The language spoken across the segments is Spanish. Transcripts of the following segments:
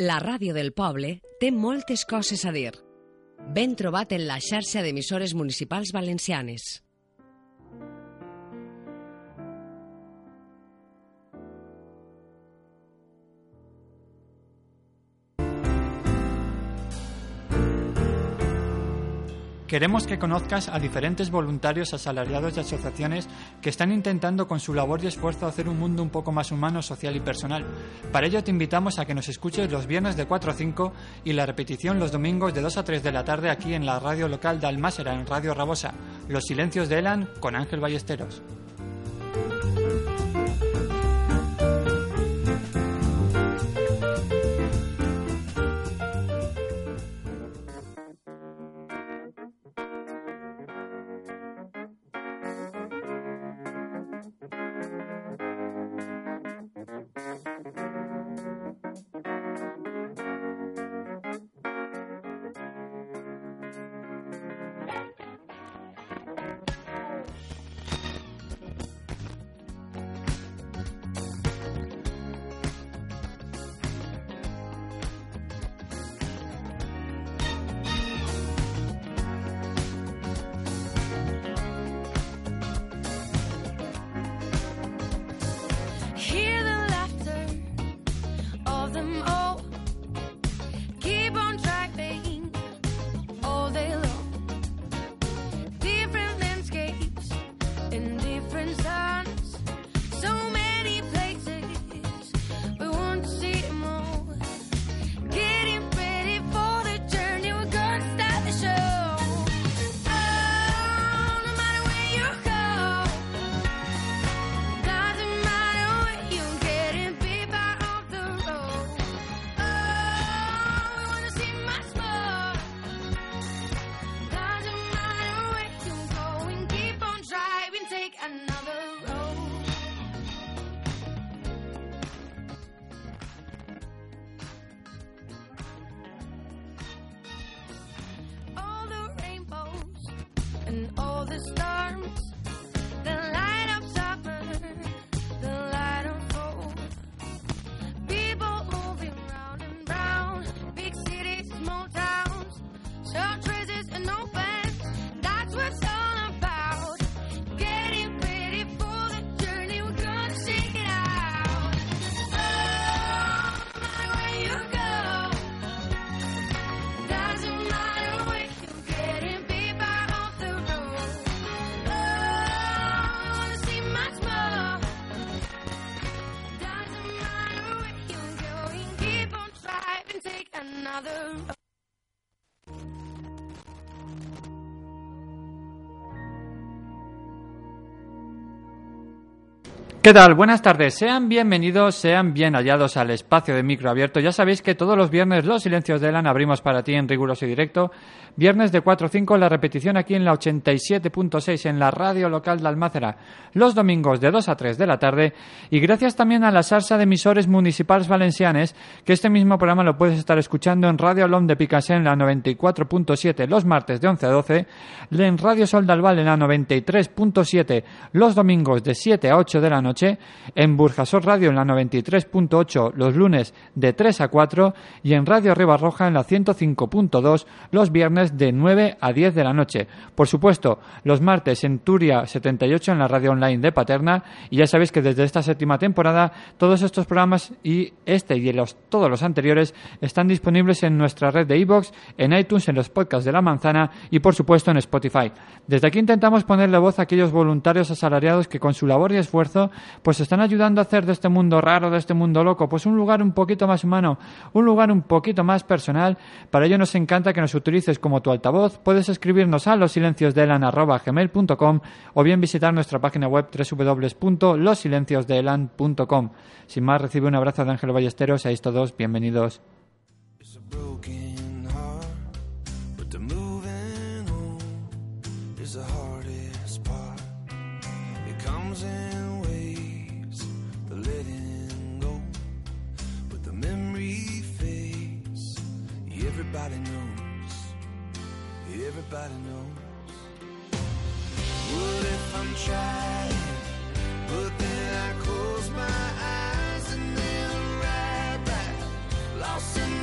La ràdio del poble té moltes coses a dir. Ben trobat en la xarxa d'emissores municipals valencianes. Queremos que conozcas a diferentes voluntarios asalariados y asociaciones que están intentando con su labor y esfuerzo hacer un mundo un poco más humano, social y personal. Para ello te invitamos a que nos escuches los viernes de 4 a 5 y la repetición los domingos de 2 a 3 de la tarde aquí en la radio local de Almásera, en Radio Rabosa. Los silencios de Elan con Ángel Ballesteros. ¿Qué tal? Buenas tardes. Sean bienvenidos, sean bien hallados al espacio de micro abierto. Ya sabéis que todos los viernes los silencios de Elan abrimos para ti en riguroso y directo. Viernes de 4 a 5 la repetición aquí en la 87.6 en la radio local de Almácera. Los domingos de 2 a 3 de la tarde. Y gracias también a la salsa de emisores municipales valencianes que este mismo programa lo puedes estar escuchando en Radio Lom de Picassé en la 94.7 los martes de 11 a 12. En Radio Sol de Albal en la 93.7 los domingos de 7 a 8 de la noche, en Burjasot Radio en la 93.8 los lunes de 3 a 4 y en Radio Ribarroja en la 105.2 los viernes de 9 a 10 de la noche. Por supuesto, los martes en Turia 78 en la radio online de Paterna y ya sabéis que desde esta séptima temporada todos estos programas y este y los, todos los anteriores están disponibles en nuestra red de iVoox, en iTunes, en los podcasts de La Manzana y por supuesto en Spotify. Desde aquí intentamos ponerle voz a aquellos voluntarios asalariados que con su labor y esfuerzo pues están ayudando a hacer de este mundo raro, de este mundo loco, pues un lugar un poquito más humano, un lugar un poquito más personal. Para ello nos encanta que nos utilices como tu altavoz. Puedes escribirnos a losilenciosdeelan.gmail.com o bien visitar nuestra página web www.losilenciosdeelan.com. Sin más, recibe un abrazo de Ángel Ballesteros. Seáis todos bienvenidos. Everybody knows, everybody knows. What if I'm trying, but then I close my eyes and then I'm right back, lost in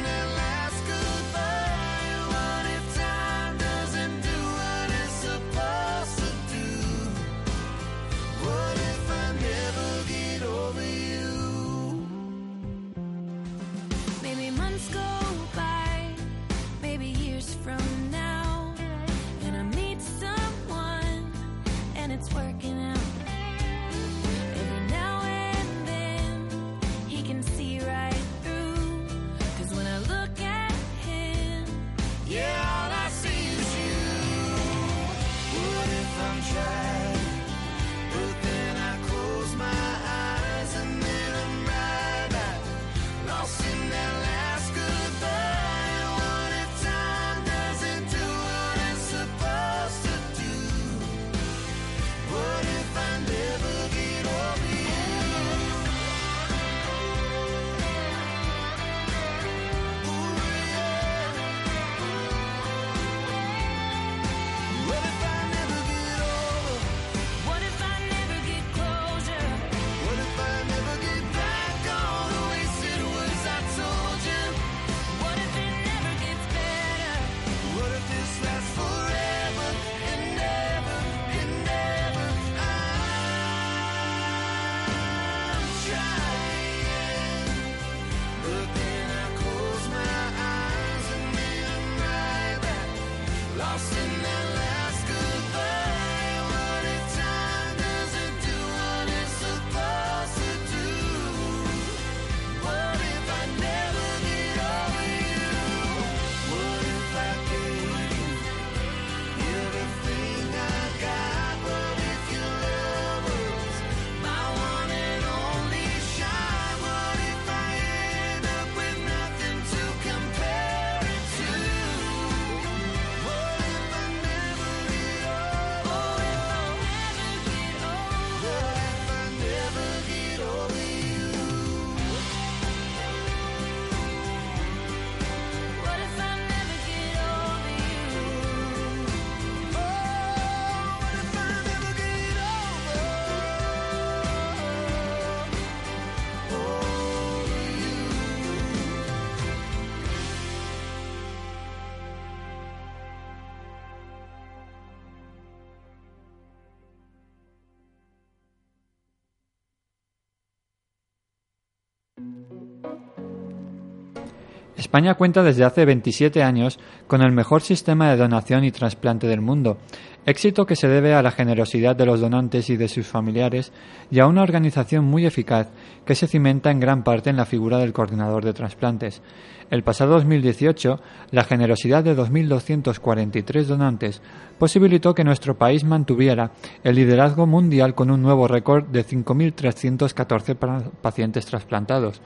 España cuenta desde hace 27 años con el mejor sistema de donación y trasplante del mundo, éxito que se debe a la generosidad de los donantes y de sus familiares y a una organización muy eficaz que se cimenta en gran parte en la figura del coordinador de trasplantes. El pasado 2018, la generosidad de 2.243 donantes posibilitó que nuestro país mantuviera el liderazgo mundial con un nuevo récord de 5.314 pa- pacientes trasplantados.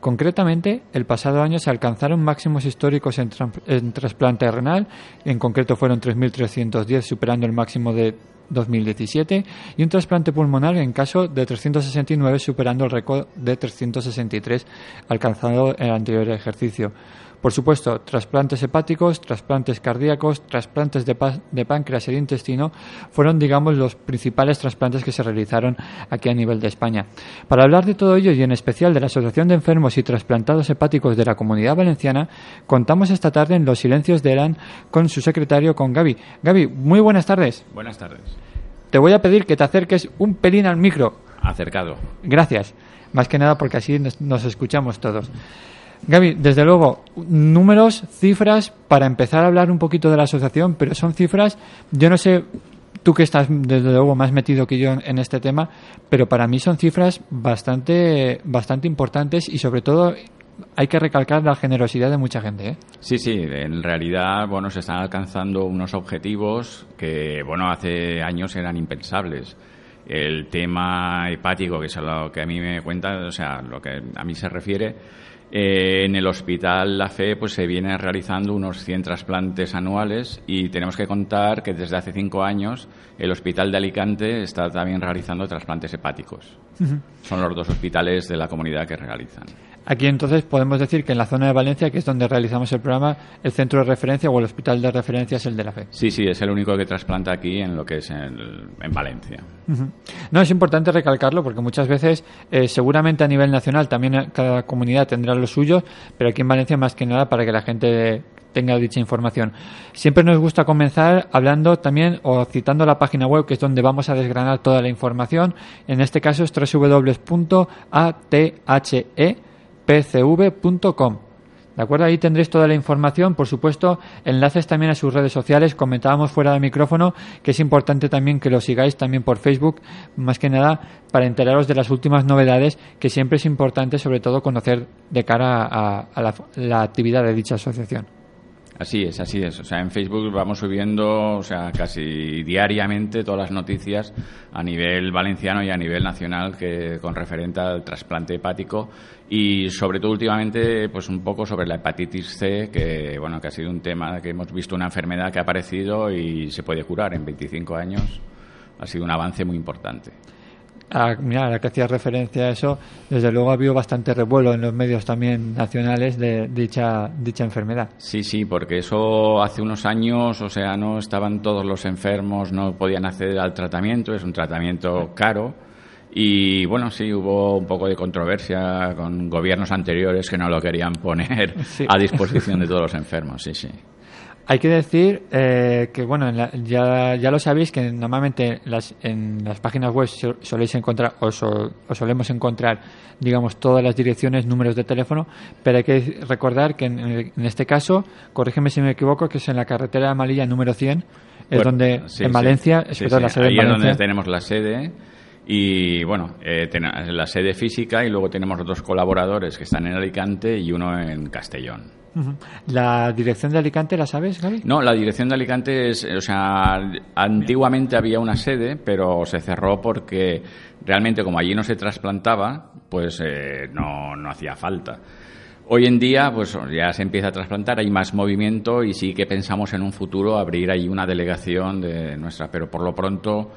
Concretamente, el pasado año se alcanzaron máximos históricos en, trasplante renal, en concreto fueron 3.310, superando el máximo de 2017, y un trasplante pulmonar en caso de 369, superando el récord de 363 alcanzado en el anterior ejercicio. Por supuesto, trasplantes hepáticos, trasplantes cardíacos, trasplantes de, de páncreas y de intestino fueron, digamos, los principales trasplantes que se realizaron aquí a nivel de España. Para hablar de todo ello y en especial de la Asociación de Enfermos y Trasplantados Hepáticos de la Comunidad Valenciana, contamos esta tarde en Los Silencios de Eran con su secretario, con Gaby. Gaby, muy buenas tardes. Buenas tardes. Te voy a pedir que te acerques un pelín al micro. Acercado. Gracias. Más que nada porque así nos, nos escuchamos todos. Gaby, desde luego, números, cifras, para empezar a hablar un poquito de la asociación, pero son cifras, yo no sé tú que estás desde luego más metido que yo en, este tema, pero para mí son cifras bastante, bastante importantes y sobre todo hay que recalcar la generosidad de mucha gente. ¿eh? Sí, sí, en realidad, bueno, se están alcanzando unos objetivos que, bueno, hace años eran impensables. El tema hepático, que es a lo que a mí me cuenta, o sea, lo que a mí se refiere, eh, en el Hospital La Fe pues se vienen realizando unos 100 trasplantes anuales y tenemos que contar que desde hace cinco años el Hospital de Alicante está también realizando trasplantes hepáticos. Son los dos hospitales de la comunidad que realizan. Aquí entonces podemos decir que en la zona de Valencia, que es donde realizamos el programa, el centro de referencia o el hospital de referencia es el de la fe. Sí, sí, es el único que trasplanta aquí en lo que es el- en Valencia. No, es importante recalcarlo porque muchas veces, eh, seguramente a nivel nacional, también cada comunidad tendrá lo suyo, pero aquí en Valencia más que nada para que la gente tenga dicha información. Siempre nos gusta comenzar hablando también o citando la página web que es donde vamos a desgranar toda la información. En este caso es www.athepcv.com. ¿De acuerdo? Ahí tendréis toda la información, por supuesto, enlaces también a sus redes sociales. Comentábamos fuera de micrófono que es importante también que lo sigáis también por Facebook, más que nada para enteraros de las últimas novedades, que siempre es importante, sobre todo, conocer de cara a, a la, la actividad de dicha asociación. Así es, así es. O sea, en Facebook vamos subiendo, o sea, casi diariamente todas las noticias a nivel valenciano y a nivel nacional que con referente al trasplante hepático y sobre todo últimamente, pues un poco sobre la hepatitis C, que bueno, que ha sido un tema que hemos visto una enfermedad que ha aparecido y se puede curar en 25 años. Ha sido un avance muy importante. Ah, mira, ahora que hacías referencia a eso, desde luego ha habido bastante revuelo en los medios también nacionales de dicha, dicha enfermedad. Sí, sí, porque eso hace unos años, o sea, no estaban todos los enfermos, no podían acceder al tratamiento, es un tratamiento caro. Y bueno, sí, hubo un poco de controversia con gobiernos anteriores que no lo querían poner Sí. a disposición de todos los enfermos, sí, sí. Hay que decir eh, que, bueno, en la- ya, ya lo sabéis que normalmente las, en las páginas web so- soléis encontrar, o, so- o solemos encontrar, digamos, todas las direcciones, números de teléfono, pero hay que recordar que en, en este caso, corrígeme si me equivoco, que es en la carretera de Amalilla número 100, es Bueno, donde, sí, en. Valencia, Sí, sobre todo sí, la sede ahí en es donde Valencia. tenemos la sede y bueno, eh, la sede física y luego tenemos otros colaboradores que están en Alicante y uno en Castellón. La dirección de Alicante, ¿la sabes, Gaby? No, la dirección de Alicante es, o sea, antiguamente había una sede, pero se cerró porque realmente como allí no se trasplantaba, pues eh, no, no hacía falta. Hoy en día, pues ya se empieza a trasplantar, hay más movimiento y sí que pensamos en un futuro abrir ahí una delegación de nuestra, pero por lo pronto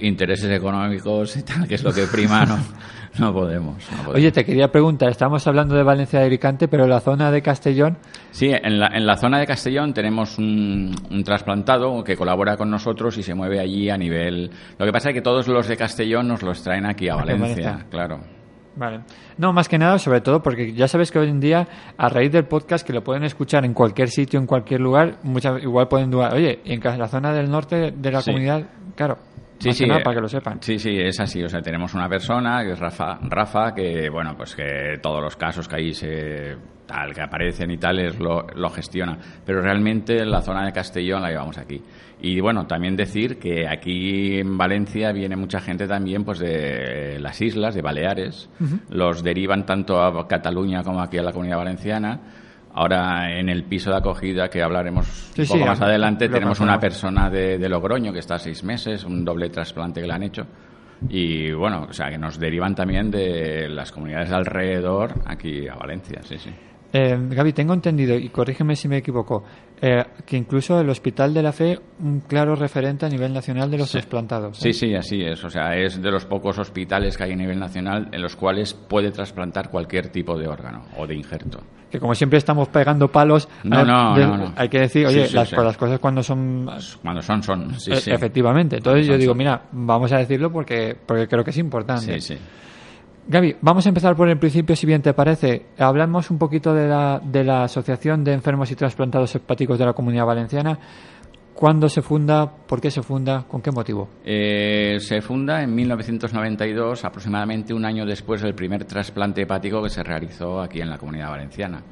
intereses económicos y tal, que es lo que prima, no, no podemos. no podemos. Oye, te quería preguntar, estamos hablando de Valencia de Alicante, pero la zona de Castellón, Sí, en la, en la zona de Castellón tenemos un, un trasplantado que colabora con nosotros y se mueve allí a nivel... Lo que pasa es que todos los de Castellón nos los traen aquí a Aquí a Valencia, Valencia. claro. Vale. No, más que nada, sobre todo porque ya sabes que hoy en día, a raíz del podcast, que lo pueden escuchar en cualquier sitio, en cualquier lugar, muchas, igual pueden dudar, oye, en la zona del norte de la Sí. comunidad, claro, Sí, sí, nada eh, para que lo sepan. Sí, sí, es así. O sea, tenemos una persona que es Rafa, Rafa que, bueno, pues que todos los casos que ahí se tal que aparecen y tales lo, lo gestiona. Pero realmente la zona de Castellón la llevamos aquí. Y bueno, también decir que aquí en Valencia viene mucha gente también pues de las islas, de Baleares. Los derivan tanto a Cataluña como aquí a la comunidad valenciana. Ahora en el piso de acogida que hablaremos Sí, un poco sí, más adelante tenemos una persona de, de Logroño que está seis meses, un doble trasplante que le han hecho. Y bueno, o sea, que nos derivan también de las comunidades de alrededor aquí a Valencia, sí, sí. Eh, Gaby, tengo entendido, y corrígeme si me equivoco, eh, que incluso el Hospital de la Fe, un claro referente a nivel nacional de los Sí. trasplantados. ¿eh? Sí, sí, así es. O sea, es de los pocos hospitales que hay a nivel nacional en los cuales puede trasplantar cualquier tipo de órgano o de injerto. Que como siempre estamos pegando palos, No, eh, no, de- no, no. hay que decir, oye, sí, las, sí. las cosas cuando son Cuando son, son. Sí, E- sí. Efectivamente. Entonces yo digo, mira, vamos a decirlo porque, porque creo que es importante. Sí, sí. Gaby, vamos a empezar por el principio, si bien te parece. Hablamos un poquito de la, de la Asociación de Enfermos y Trasplantados Hepáticos de la Comunidad Valenciana. ¿Cuándo se funda? ¿Por qué se funda? ¿Con qué motivo? Eh, se funda en 1992, aproximadamente un año después del primer trasplante hepático que se realizó aquí en la comunidad valenciana.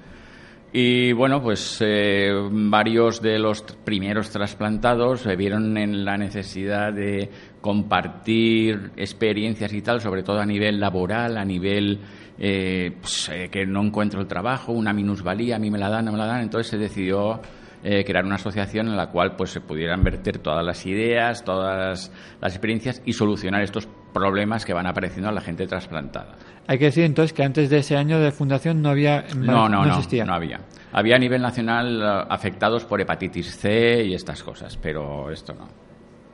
Y bueno, pues eh, varios de los primeros trasplantados se vieron en la necesidad de compartir experiencias y tal, sobre todo a nivel laboral, a nivel eh, pues, eh, que no encuentro el trabajo, una minusvalía, a mí me la dan, no me la dan. Entonces se decidió eh, crear una asociación en la cual pues se pudieran verter todas las ideas, todas las experiencias y solucionar estos problemas que van apareciendo a la gente trasplantada. Hay que decir entonces que antes de ese año de fundación no había. No, no, no, existía. no había. Había a nivel nacional eh, afectados por hepatitis C y estas cosas, pero esto no.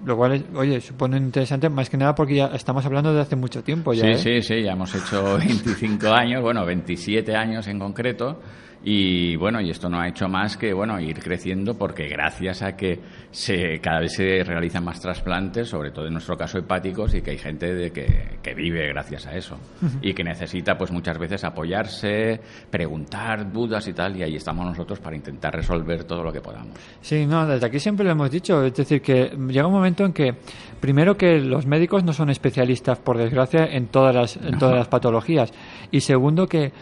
Lo cual, es, oye, supone interesante, más que nada porque ya estamos hablando de hace mucho tiempo ya. Sí, ¿eh? sí, sí, ya hemos hecho 25 años, bueno, 27 años en concreto. Y bueno, y esto no ha hecho más que bueno ir creciendo porque gracias a que se, cada vez se realizan más trasplantes, sobre todo en nuestro caso hepáticos, y que hay gente de que, que vive gracias a eso y que necesita pues muchas veces apoyarse, preguntar dudas y tal, y ahí estamos nosotros para intentar resolver todo lo que podamos. Sí, no, desde aquí siempre lo hemos dicho. Es decir, que llega un momento en que, primero, que los médicos no son especialistas, por desgracia, en todas las, en todas las patologías. Y segundo, que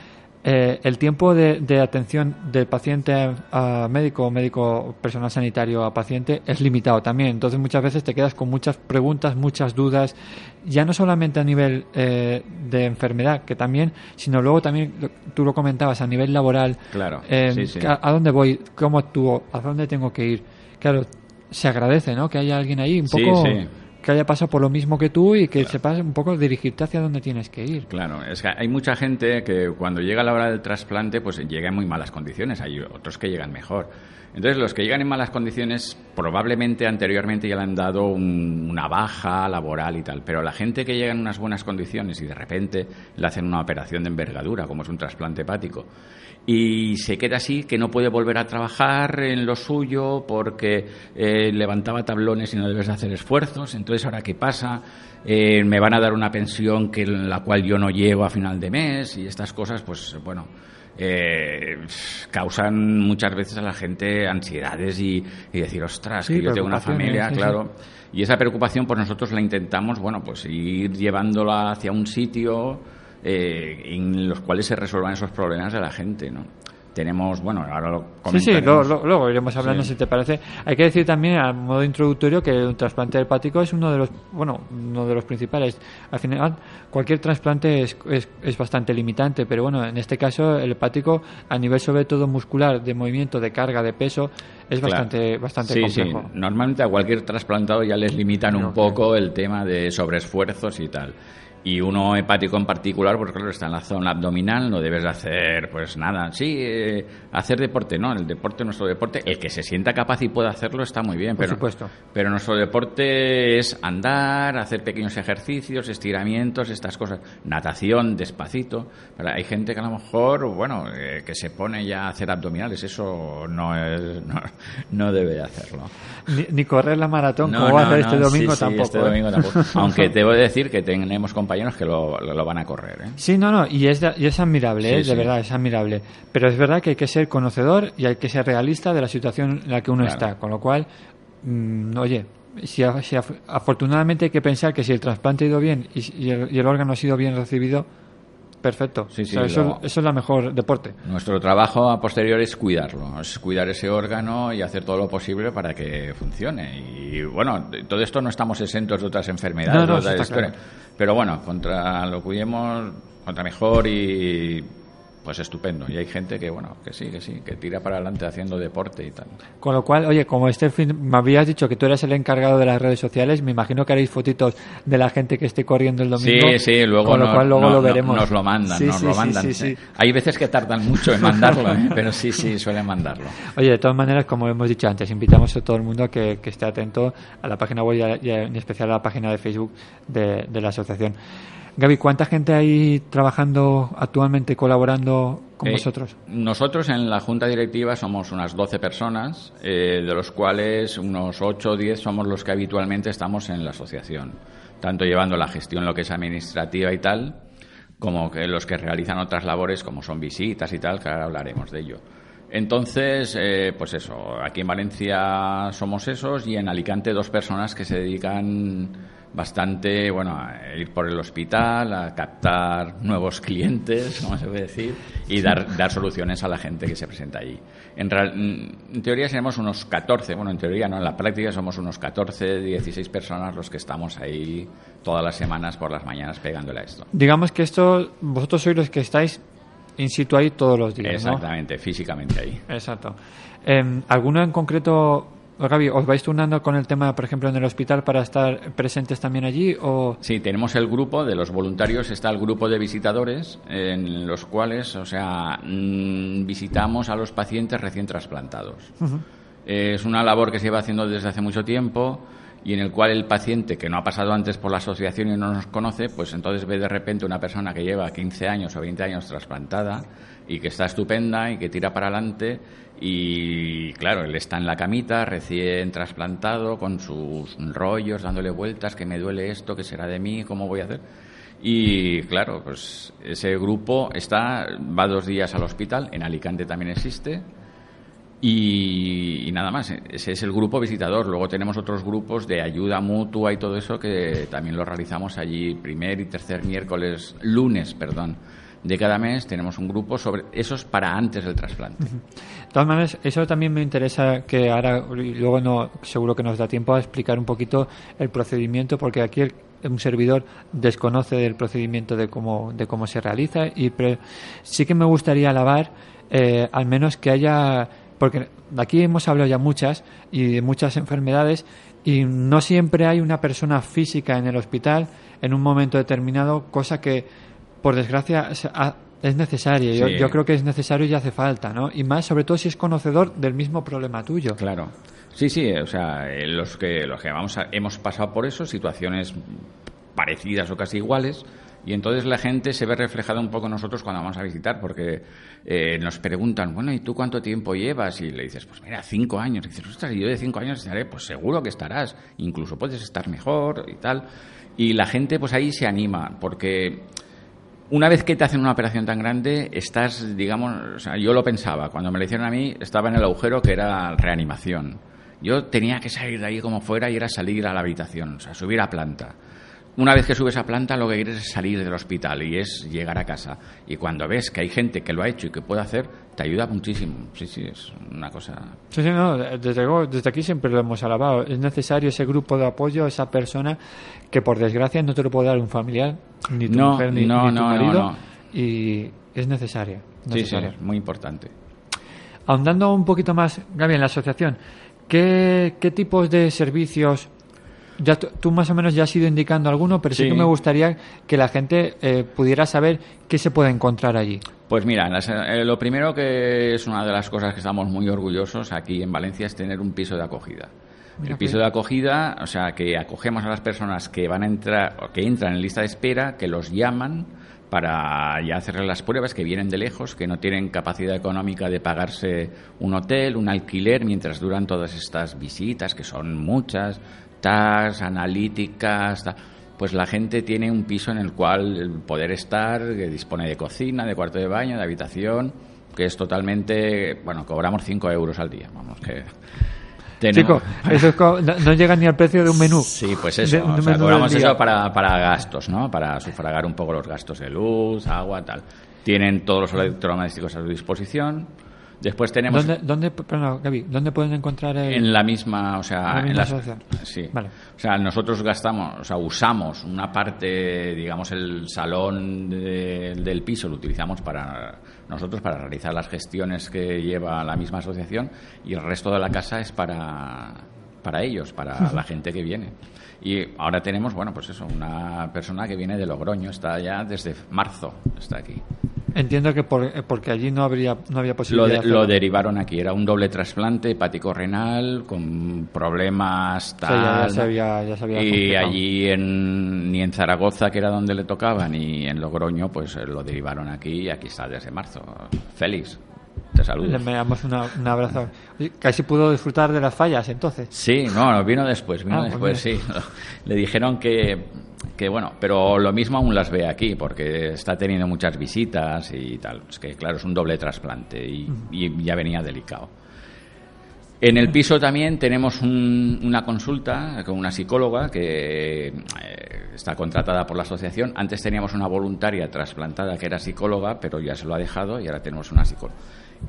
eh, el tiempo de, de atención del paciente a, médico o médico personal sanitario a paciente es limitado también. Entonces, muchas veces te quedas con muchas preguntas, muchas dudas, ya no solamente a nivel eh, de enfermedad, que también, sino luego también, tú lo comentabas, a nivel laboral. Claro, Eh, sí, sí. ¿a, a dónde voy? ¿Cómo actúo? ¿A dónde tengo que ir? Claro, se agradece, ¿no? Que haya alguien ahí un Sí, poco sí. Que haya pasado por lo mismo que tú y que sepas un poco dirigirte hacia dónde tienes que ir. Claro, es que hay mucha gente que cuando llega la hora del trasplante, pues llega en muy malas condiciones. Hay otros que llegan mejor. Entonces, los que llegan en malas condiciones, probablemente anteriormente ya le han dado un- una baja laboral y tal. Pero la gente que llega en unas buenas condiciones y de repente le hacen una operación de envergadura, como es un trasplante hepático, y se queda así, que no puede volver a trabajar en lo suyo porque eh, levantaba tablones y no debes de hacer esfuerzos. Entonces, ¿ahora qué pasa? Eh, me van a dar una pensión que la cual yo no llevo a final de mes y estas cosas, pues bueno, eh, causan muchas veces a la gente ansiedades y, y decir, ostras, Sí, que yo tengo una familia, sí, claro. Y esa preocupación, pues nosotros la intentamos, bueno, pues ir llevándola hacia un sitio eh, en los cuales se resuelvan esos problemas de la gente, ¿no? Tenemos, bueno, ahora lo Sí, sí, comentaremos. luego, luego- luego iremos hablando Sí. si te parece. Hay que decir también, a modo introductorio, que un trasplante hepático es uno de los, bueno, uno de los principales. Al final, cualquier trasplante es, es, es bastante limitante, pero bueno, en este caso, el hepático, a nivel sobre todo muscular, de movimiento, de carga, de peso, es Claro. bastante, bastante sí, complejo. Sí, normalmente a cualquier trasplantado ya les limitan un poco el tema de sobreesfuerzos y tal. Y uno hepático en particular, porque claro, está en la zona abdominal, no debes de hacer pues nada. Sí, eh, hacer deporte, no, el deporte, nuestro deporte, el que se sienta capaz y pueda hacerlo está muy bien. Por pero, supuesto. Pero nuestro deporte es andar, hacer pequeños ejercicios, estiramientos, estas cosas. Natación, despacito. Pero hay gente que a lo mejor, bueno, eh, que se pone ya a hacer abdominales, eso no, es, no, no debe de hacerlo. Ni, ni correr la maratón, No, como va a no, hacer no, este domingo sí, sí, tampoco. este ¿eh? domingo tampoco. Aunque a decir que tenemos compañeros que lo, lo, lo van a correr. ¿eh? Sí, no, no, y es, de- y es admirable, Sí, ¿eh? de verdad, es admirable. Pero es verdad que hay que ser conocedor y hay que ser realista de la situación en la que uno Claro. está. Con lo cual, mm, oye, si, si af- afortunadamente hay que pensar que si el trasplante ha ido bien y, y el, y el órgano ha sido bien recibido, perfecto. Sí, sí, O sea, eso, lo- eso es la mejor deporte. Nuestro trabajo a posterior es cuidarlo, es cuidar ese órgano y hacer todo lo posible para que funcione. Y bueno, todo esto no estamos exentos de otras enfermedades, No, no, de otras historias. Pero bueno, contra lo cuidemos, contra mejor y pues estupendo. Y hay gente que bueno, que sí, que sí, que tira para adelante haciendo deporte y tal. Con lo cual, oye, como este fin, me habías dicho que tú eres el encargado de las redes sociales, me imagino que haréis fotitos de la gente que esté corriendo el domingo. Sí, sí, luego, Con lo nos, cual luego no- lo no- veremos. nos lo mandan, Sí, nos sí, lo mandan. sí. Hay veces que tardan mucho en mandarlo, ¿eh? pero sí, sí, suelen mandarlo. Oye, de todas maneras, como hemos dicho antes, invitamos a todo el mundo a que, que esté atento a la página web y, a- y en especial a la página de Facebook de, de la asociación. Gaby, ¿cuánta gente hay trabajando actualmente, colaborando con Eh, vosotros? Nosotros en la junta directiva somos unas 12 personas, eh, de los cuales unos 8 o 10 somos los que habitualmente estamos en la asociación, tanto llevando la gestión, lo que es administrativa y tal, como que los que realizan otras labores como son visitas y tal, que ahora hablaremos de ello. Entonces, eh, pues eso, aquí en Valencia somos esos y en Alicante dos personas que se dedican bastante, bueno, a ir por el hospital, a captar nuevos clientes, como se puede decir, y dar, dar soluciones a la gente que se presenta allí. En, real- mm, en teoría seremos unos 14, bueno, en teoría no, en la práctica somos unos 14, 16 personas los que estamos ahí todas las semanas por las mañanas pegándole a esto. Digamos que esto, vosotros sois los que estáis in situ ahí todos los días, ¿no? Exactamente, físicamente ahí. Exacto. Em, ¿Alguno en concreto, Gaby, os vais turnando con el tema, por ejemplo, en el hospital para estar presentes también allí? o Sí, tenemos el grupo de los voluntarios, está el grupo de visitadores, en los cuales, o sea, mm, visitamos a los pacientes recién trasplantados. Es una labor que se lleva haciendo desde hace mucho tiempo y en el cual el paciente que no ha pasado antes por la asociación y no nos conoce, pues entonces ve de repente una persona que lleva 15 años o 20 años trasplantada y que está estupenda y que tira para adelante y claro, él está en la camita recién trasplantado con sus rollos dándole vueltas, que me duele esto, que será de mí, cómo voy a hacer. Y claro, pues ese grupo está va dos días al hospital, en Alicante también existe. Y, y nada más, ese es el grupo visitador. Luego tenemos otros grupos de ayuda mutua y todo eso que también lo realizamos allí primer y tercer miércoles, lunes, perdón, de cada mes. Tenemos un grupo sobre esos para antes del trasplante. De todas maneras, eso también me interesa que ahora, luego no, seguro que nos da tiempo a explicar un poquito el procedimiento, porque aquí el- un servidor desconoce del procedimiento de cómo, de cómo se realiza y pre- sí que me gustaría alabar eh, al menos que haya, porque aquí hemos hablado ya muchas y de muchas enfermedades y no siempre hay una persona física en el hospital en un momento determinado, cosa que por desgracia es necesaria. Yo, Sí. yo creo que es necesario y hace falta, ¿no? Y más, sobre todo, si es conocedor del mismo problema tuyo. Claro. Sí, sí, o sea, eh, los que, los que vamos a- hemos pasado por eso, situaciones parecidas o casi iguales, y entonces la gente se ve reflejada un poco en nosotros cuando vamos a visitar, porque eh, nos preguntan, bueno, ¿y tú cuánto tiempo llevas? Y le dices, pues mira, cinco años. Y dices, ostras, ¿y yo de cinco años estaré, pues seguro que estarás, incluso puedes estar mejor y tal. Y la gente, pues ahí se anima, porque una vez que te hacen una operación tan grande, estás, digamos, o sea, yo lo pensaba, cuando me lo hicieron a mí, estaba en el agujero que era reanimación. Yo tenía que salir de ahí como fuera y era salir a la habitación, o sea, subir a planta. Una vez que subes a planta, lo que quieres es salir del hospital y es llegar a casa. Y cuando ves que hay gente que lo ha hecho y que puede hacer, te ayuda muchísimo. Sí, sí, es una cosa. Sí, sí, no, desde, desde aquí siempre lo hemos alabado. Es necesario ese grupo de apoyo, esa persona que por desgracia no te lo puede dar un familiar, ni tu No, mujer, ni, no, ni tu marido. no. Y es necesaria. Sí, sí, necesaria. es muy importante. Ahondando un poquito más, Gaby, en la asociación, ¿qué, qué tipos de servicios? Ya tú, más o menos ya has ido indicando alguno, pero sí, Sí. que me gustaría que la gente eh, pudiera saber qué se puede encontrar allí. Pues mira, las- eh, lo primero que es una de las cosas que estamos muy orgullosos aquí en Valencia es tener un piso de acogida. Mira el piso de acogida, o sea, que acogemos a las personas que van a entrar o que entran en lista de espera, que los llaman para ya hacerles las pruebas, que vienen de lejos, que no tienen capacidad económica de pagarse un hotel, un alquiler, mientras duran todas estas visitas, que son muchas, Analíticas, pues la gente tiene un piso en el cual poder estar, que dispone de cocina, de cuarto de baño, de habitación, que es totalmente, bueno, cobramos 5 euros al día, vamos, que... Chico, tenemos- eso es co- no, no llega ni al precio de un menú. Sí, pues eso. De- o sea, cobramos eso para, para gastos, ¿no? Para sufragar un poco los gastos de luz, agua, tal. Tienen todos los electrodomésticos a su disposición. Después tenemos ¿Dónde, dónde, perdón, Gaby, ¿dónde pueden encontrar el, en la misma, o sea, la misma en las- asociación? sí. Vale. O sea, nosotros gastamos, o sea, usamos una parte, digamos, el salón de- del piso lo utilizamos para nosotros para realizar las gestiones que lleva la misma asociación y el resto de la casa es para para ellos, para la gente que viene. Y ahora tenemos, bueno, pues eso, una persona que viene de Logroño, está ya desde marzo, está aquí. Entiendo que por- eh, porque allí no habría no había Lo, posibilidad de- de hacerlo. lo derivaron aquí, era un doble trasplante hepático-renal con problemas ya- ya tal. ya se había y allí en, ni en Zaragoza, que era donde le tocaba, ni en Logroño, pues eh, lo derivaron aquí y aquí está desde marzo. Félix, te saludo. Le damos una- un abrazo. Casi pudo disfrutar de las fallas entonces. Sí, no, no, vino después, vino Ah, pues después, sí. Le dijeron que, que, bueno, pero lo mismo aún las ve aquí, porque está teniendo muchas visitas y tal. Es que, claro, es un doble trasplante y, y ya venía delicado. En el piso también tenemos un- una consulta con una psicóloga que eh, está contratada por la asociación. Antes teníamos una voluntaria trasplantada que era psicóloga, pero ya se lo ha dejado y ahora tenemos una psicóloga.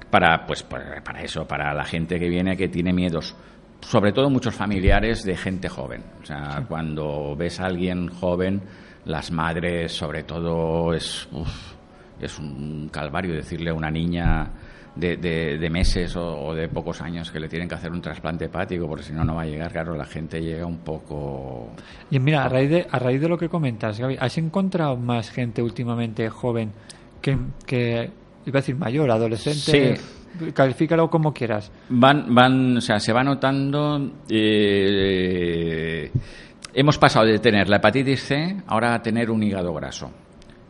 Para, pues, para para eso, para la gente que viene que tiene miedos. Sobre todo muchos familiares de gente joven. O sea, cuando ves a alguien joven, las madres, sobre todo, es, uf, es un calvario decirle a una niña de, de- de meses o, o de pocos años que le tienen que hacer un trasplante hepático, porque si no, no va a llegar. Claro, la gente llega un poco. Y mira, a raíz, de, a raíz de lo que comentas, Gaby, ¿has encontrado más gente últimamente joven que, que iba a decir mayor, adolescente? Califícalo como quieras. Van, van, o sea, se va notando. eh, hemos pasado de tener la hepatitis C ahora a tener un hígado graso.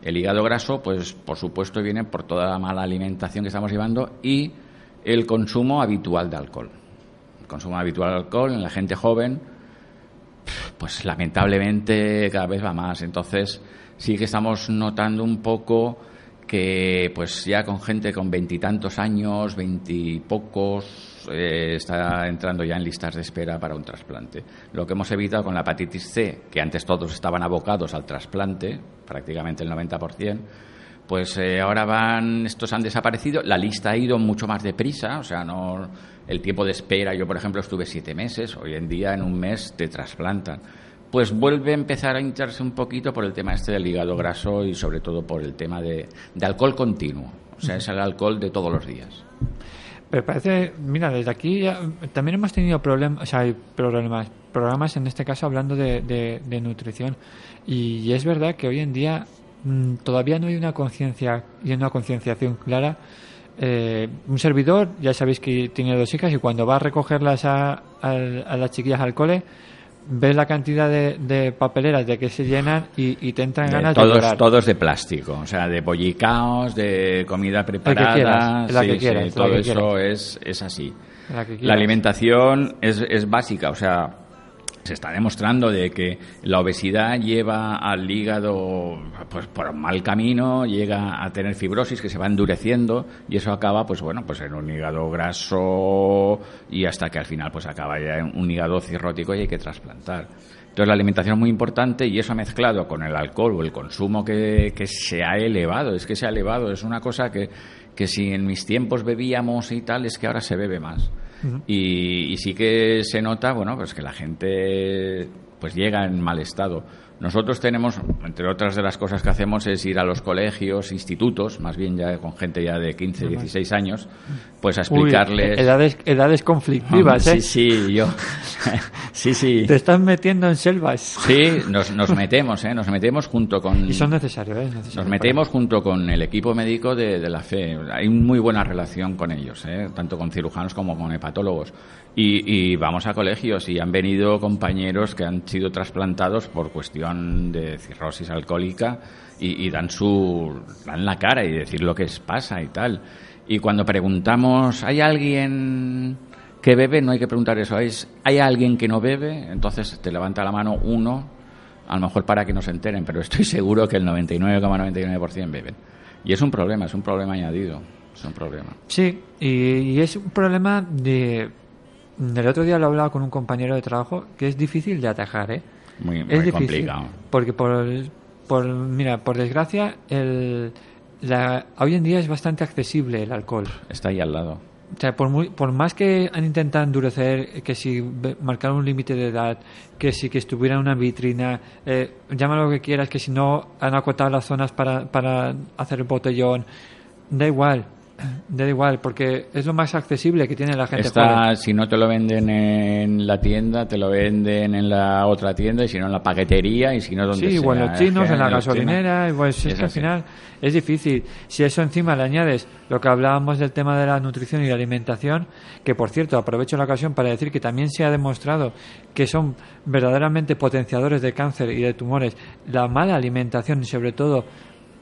El hígado graso, pues, por supuesto, viene por toda la mala alimentación que estamos llevando y el consumo habitual de alcohol. El consumo habitual de alcohol en la gente joven, pues lamentablemente cada vez va más. Entonces sí que estamos notando un poco que pues ya con gente con veintitantos años, veintipocos, eh, está entrando ya en listas de espera para un trasplante. Lo que hemos evitado con la hepatitis C, que antes todos estaban abocados al trasplante, prácticamente el 90%, pues eh, ahora van, estos han desaparecido, la lista ha ido mucho más deprisa, o sea, no el tiempo de espera, yo por ejemplo estuve siete meses, hoy en día en un mes te trasplantan. Pues vuelve a empezar a hincharse un poquito por el tema este del hígado graso y sobre todo por el tema de, alcohol continuo, o sea, es el alcohol de todos los días. Pero parece, mira, desde aquí ya- también hemos tenido problemas, o sea, hay problemas, programas en este caso hablando de, nutrición. Y, y es verdad que hoy en día mm, todavía no hay una conciencia y una concienciación clara. Eh, un servidor, ya sabéis que tiene dos hijas y cuando va a recogerlas a, a- a las chiquillas al cole, ves la cantidad de, de papeleras de que se llenan y, y te entran De ganas de todos, llorar. todos de plástico, o sea, de bollicaos, de comida preparada, quieras, la que quieras, sí, la todo que eso es, es así. La que La alimentación es, es básica, o sea, se está demostrando de que la obesidad lleva al hígado pues por mal camino, llega a tener fibrosis que se va endureciendo y eso acaba pues bueno, pues en un hígado graso y hasta que al final pues acaba ya en un hígado cirrótico y hay que trasplantar. Entonces la alimentación es muy importante y eso mezclado con el alcohol o el consumo que, que se ha elevado, es que se ha elevado, es una cosa que, que si en mis tiempos bebíamos y tal, es que ahora se bebe más. Y, y sí que se nota, bueno, pues que la gente pues llega en mal estado. Nosotros tenemos, entre otras de las cosas que hacemos, es ir a los colegios, institutos, más bien ya con gente ya de 15, 16 años, pues a Uy, explicarles... edades, edades conflictivas, ¿eh? Sí, sí, yo. sí, sí. Te estás metiendo en selvas. Sí, nos, nos metemos, ¿eh? Nos metemos junto con... Y son necesarios, ¿eh? Necesario Nos metemos junto con el equipo médico de, de la FE. Hay muy buena relación con ellos, ¿eh? tanto con cirujanos como con hepatólogos. Y, y vamos a colegios y han venido compañeros que han sido trasplantados por cuestión de cirrosis alcohólica y, dan su dan la cara y decir lo que les pasa y tal. Y cuando preguntamos, ¿hay alguien que bebe? No hay que preguntar eso. ¿Hay, ¿hay alguien que no bebe? Entonces te levanta la mano uno a lo mejor para que no se enteren, pero estoy seguro que el 99,99% beben. Y es un problema, es un problema añadido, es un problema. Sí, y es un problema de... Del otro día lo hablaba con un compañero de trabajo que es difícil de atajar, ¿eh? Muy, es muy difícil. complicado. Porque por, por, mira, por desgracia, el, la, hoy en día es bastante accesible el alcohol. Está ahí al lado. O sea, por, muy- por más que han intentado endurecer, que si marcar un límite de edad, que si que estuviera en una vitrina, eh, llámalo lo que quieras, que si no han acotado las zonas para, para hacer el botellón, da igual, da igual, porque es lo más accesible que tiene la gente joven. Está, si no te lo venden en la tienda, te lo venden en la otra tienda, y si no en la paquetería, y si no donde Sí, igual los Es chinos, en la gasolinera, igual es, es que al final es difícil. Si eso encima le añades lo que hablábamos del tema de la nutrición y la alimentación, que por cierto aprovecho la ocasión para decir que también se ha demostrado que son verdaderamente potenciadores de cáncer y de tumores, la mala alimentación y sobre todo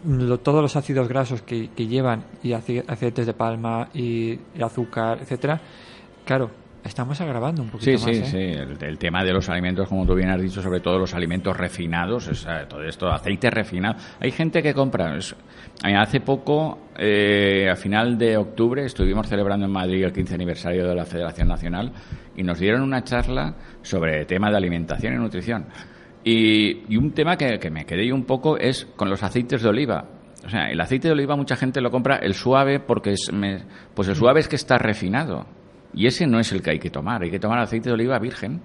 lo- todos los ácidos grasos que, que llevan y ace- aceites de palma y, azúcar, etcétera, claro, estamos agravando un poquito Sí, más. sí, ¿eh? sí. El, el tema de los alimentos, como tú bien has dicho, sobre todo los alimentos refinados, o sea, todo esto, aceite refinado. Hay gente que compra. hace poco, eh, a final de octubre, estuvimos celebrando en Madrid el 15 aniversario de la Federación Nacional y nos dieron una charla sobre tema de alimentación y nutrición. Y, y un tema que, me quedé un poco es con los aceites de oliva. O sea, el aceite de oliva mucha gente lo compra el suave porque es, me- pues el suave es que está refinado. Y ese no es el que hay que tomar. Hay que tomar aceite de oliva virgen,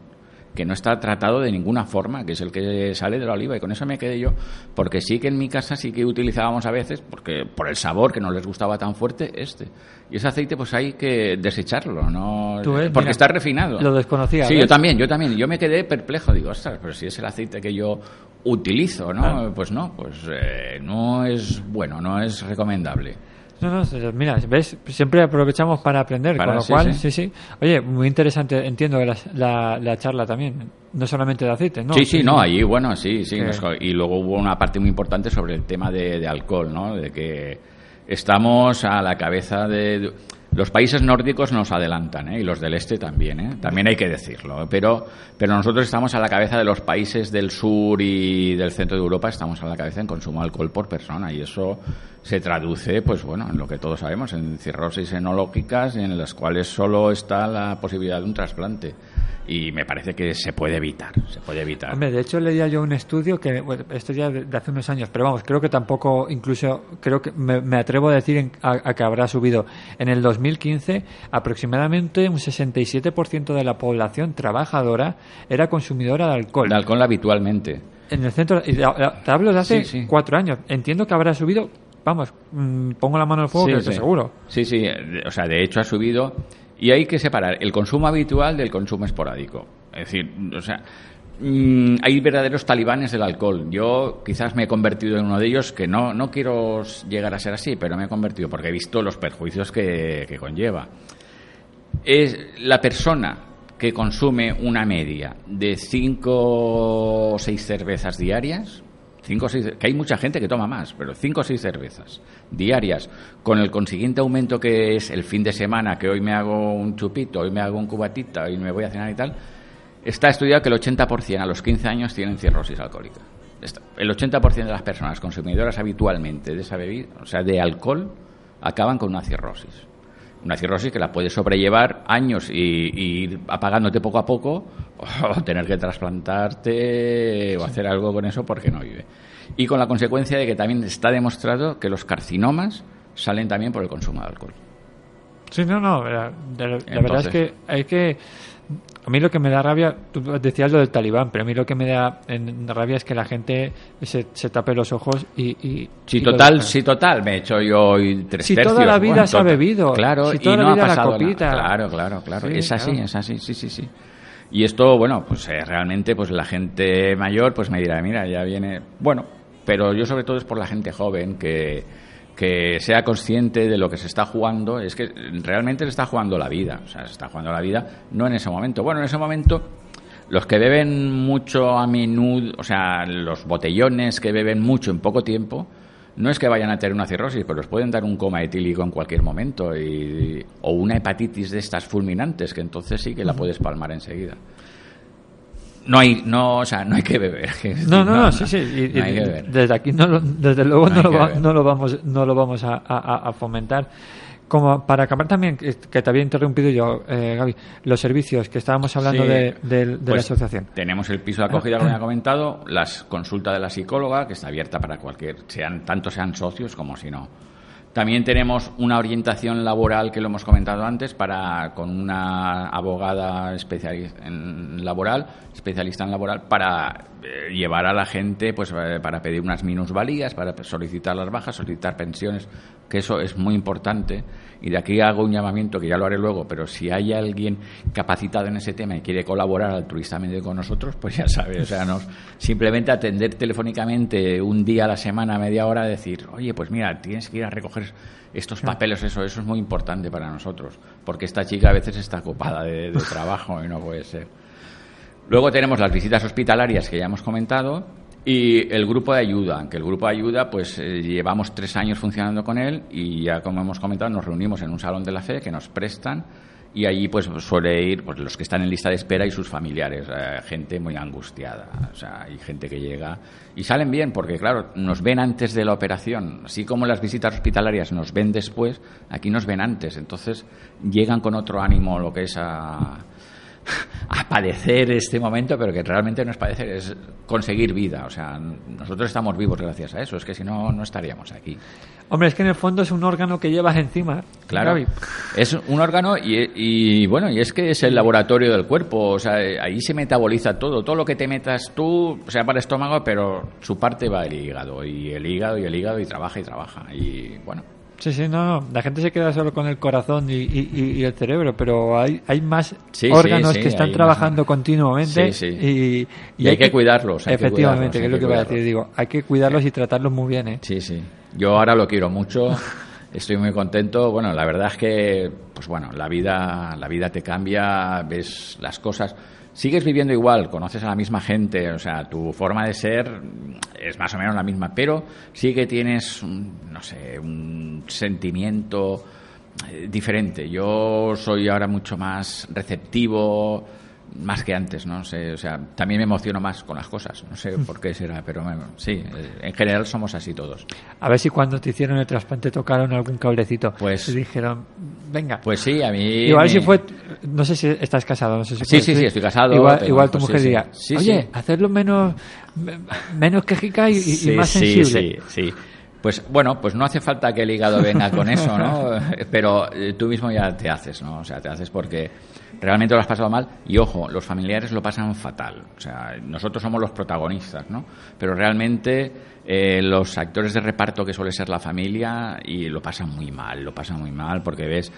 que no está tratado de ninguna forma, que es el que sale de la oliva. Y con eso me quedé yo, porque sí que en mi casa sí que utilizábamos a veces, porque por el sabor que no les gustaba tan fuerte, este. Y ese aceite pues hay que desecharlo, ¿no? Ves, porque mira, está refinado. lo desconocía, Sí, ¿ves? yo también, yo también. Yo me quedé perplejo. Digo, ostras, pero si es el aceite que yo utilizo, ¿no? Pues no, pues eh, no es bueno, no es recomendable. No, no, mira, ¿ves? Siempre aprovechamos para aprender, Para- con lo sí, cual, sí. sí, sí. Oye, muy interesante, entiendo la, la, la charla también, no solamente de aceite, ¿no? sí, sí, no, allí, bueno, sí, sí. Nos co- y luego hubo una parte muy importante sobre el tema de, de alcohol, ¿no? De que estamos a la cabeza de... Los países nórdicos nos adelantan, ¿eh? y los del este también, ¿eh? también hay que decirlo. Pero, pero nosotros estamos a la cabeza de los países del sur y del centro de Europa, estamos a la cabeza en consumo de alcohol por persona, y eso se traduce, pues bueno, en lo que todos sabemos, en cirrosis enológicas, en las cuales solo está la posibilidad de un trasplante. Y me parece que se puede evitar, se puede evitar. Hombre, de hecho leía yo un estudio que, bueno, esto ya de, hace unos años, pero vamos, creo que tampoco, incluso, creo que me, atrevo a decir a, a que habrá subido. En el 2015, aproximadamente un 67% de la población trabajadora era consumidora de alcohol. El alcohol habitualmente. En el centro, te hablo de hace Sí, sí. cuatro años. Entiendo que habrá subido, vamos, mm, pongo la mano al fuego, que estoy seguro. Sí, sí, o sea, de hecho ha subido y hay que separar el consumo habitual del consumo esporádico. Es decir, o sea, mm, hay verdaderos talibanes del alcohol. Yo quizás me he convertido en uno de ellos que no, no quiero llegar a ser así, pero me he convertido porque he visto los perjuicios que, conlleva. Es la persona que consume una media de cinco o seis cervezas diarias, cinco o seis, que hay mucha gente que toma más, pero cinco o seis cervezas diarias, con el consiguiente aumento que es el fin de semana, que hoy me hago un chupito, hoy me hago un cubatita, hoy me voy a cenar y tal, está estudiado que el 80% a los 15 años tienen cirrosis alcohólica. El 80% de las personas consumidoras habitualmente de esa bebida, o sea, de alcohol, acaban con una cirrosis. Una cirrosis que la puedes sobrellevar años y, y ir apagándote poco a poco o tener que trasplantarte o hacer algo con eso porque no vive. Y con la consecuencia de que también está demostrado que los carcinomas salen también por el consumo de alcohol. Sí, no, no, la, la- la verdad es que hay que... A mí lo que me da rabia, tú decías lo del talibán, pero a mí lo que me da en, rabia es que la gente se, se tape los ojos y... y total, sí, total. Me he hecho yo hoy tres Si toda tercios. la vida se ha bebido, Claro, si y toda la no ha vida la pasado copita. Claro, claro, claro. Sí, es así, claro. es así, sí, sí, sí. Y esto, bueno, pues eh, realmente, pues la gente mayor, pues me dirá, mira, ya viene. Bueno, pero yo sobre todo es por la gente joven que que sea consciente de lo que se está jugando, es que realmente se está jugando la vida, o sea, se está jugando la vida, no en ese momento. Bueno, en ese momento los que beben mucho a menudo, o sea, los botellones que beben mucho en poco tiempo, no es que vayan a tener una cirrosis, pero les pueden dar un coma etílico en cualquier momento y, o una hepatitis de estas fulminantes, que entonces sí que la puedes palmar enseguida. No hay, no, o sea, no hay que beber. No, no, no, sí, sí. y- no hay y que beber. desde aquí, no lo- desde luego, No lo, va- no lo vamos, no lo vamos a, a- a fomentar. Como para acabar también, que, te había interrumpido yo, eh, Gaby, los servicios que estábamos hablando Sí, de, de- de la pues, asociación. Tenemos el piso de acogida, como he comentado, las consultas de la psicóloga, que está abierta para cualquier, sean tanto sean socios como si no. También tenemos una orientación laboral que lo hemos comentado antes para con una abogada especialista en laboral, especialista en laboral para llevar a la gente pues eh, para pedir unas minusvalías, para solicitar las bajas, solicitar pensiones, que eso es muy importante y de aquí hago un llamamiento que ya lo haré luego, pero si hay alguien capacitado en ese tema y quiere colaborar altruistamente con nosotros, pues ya sabe, o sea, nos, simplemente atender telefónicamente un día a la semana, media hora, decir, oye, pues mira, tienes que ir a recoger estos papeles, eso, eso es muy importante para nosotros, porque esta chica a veces está ocupada de, de trabajo y no puede ser. Luego tenemos las visitas hospitalarias que ya hemos comentado y el grupo de ayuda, que el grupo de ayuda pues eh, llevamos tres años funcionando con él y ya como hemos comentado nos reunimos en un salón de la fe que nos prestan y allí pues suele ir pues, los que están en lista de espera y sus familiares, eh, gente muy angustiada, o sea, hay gente que llega y salen bien porque claro, nos ven antes de la operación, así como las visitas hospitalarias nos ven después, aquí nos ven antes, entonces llegan con otro ánimo lo que es a a padecer este momento, pero que realmente no es padecer, es conseguir vida. O sea, nosotros estamos vivos gracias a eso, es que si no, no estaríamos aquí. Hombre, es que en el fondo es un órgano que llevas encima. Claro, Gaby. es un órgano y, y, bueno, y es que es el laboratorio del cuerpo, o sea, ahí se metaboliza todo, todo lo que te metas tú, o sea, para el estómago, pero su parte va el hígado, y el hígado y el hígado y trabaja y trabaja, y bueno, Sí, sí, no, no. La gente se queda solo con el corazón y, y- y- el cerebro, pero hay, hay más Sí, órganos sí, sí, que están trabajando más. continuamente y, Y hay que cuidarlos, hay que efectivamente, cuidarlos, que hay es lo que que voy a decir. Digo, hay que cuidarlos y tratarlos muy bien, ¿eh? Sí, sí. Yo ahora lo quiero mucho. Estoy muy contento. Bueno, la verdad es que, pues bueno, la vida, la vida te cambia, ves las cosas. Sigues viviendo igual, conoces a la misma gente, o sea, tu forma de ser es más o menos la misma, pero sí que tienes, un, no sé, un sentimiento eh, diferente. Yo soy ahora mucho más receptivo, más que antes, no sé, o sea, también me emociono más con las cosas, no sé por qué será, pero bueno, sí, eh, en general somos así todos. A ver si cuando te hicieron el trasplante tocaron algún cablecito. Pues- dijeron, venga. Pues sí, a mí. Igual me- si fue, no sé si estás casado, no sé si Sí, sí, sí, estoy casado, Igual, tu hijos, mujer sí, sí. diría, Sí, oye, sí. hacerlo menos, me- menos quejica y, Sí, más sí, sensible. Sí, sí. Pues bueno, pues no hace falta que el hígado venga con eso, ¿no? Pero eh, tú mismo ya te haces, ¿no? O sea, te haces porque realmente lo has pasado mal y ojo, los familiares lo pasan fatal. O sea, nosotros somos los protagonistas, ¿no? Pero realmente eh, los actores de reparto que suele ser la familia y lo pasan muy mal, lo pasan muy mal porque ves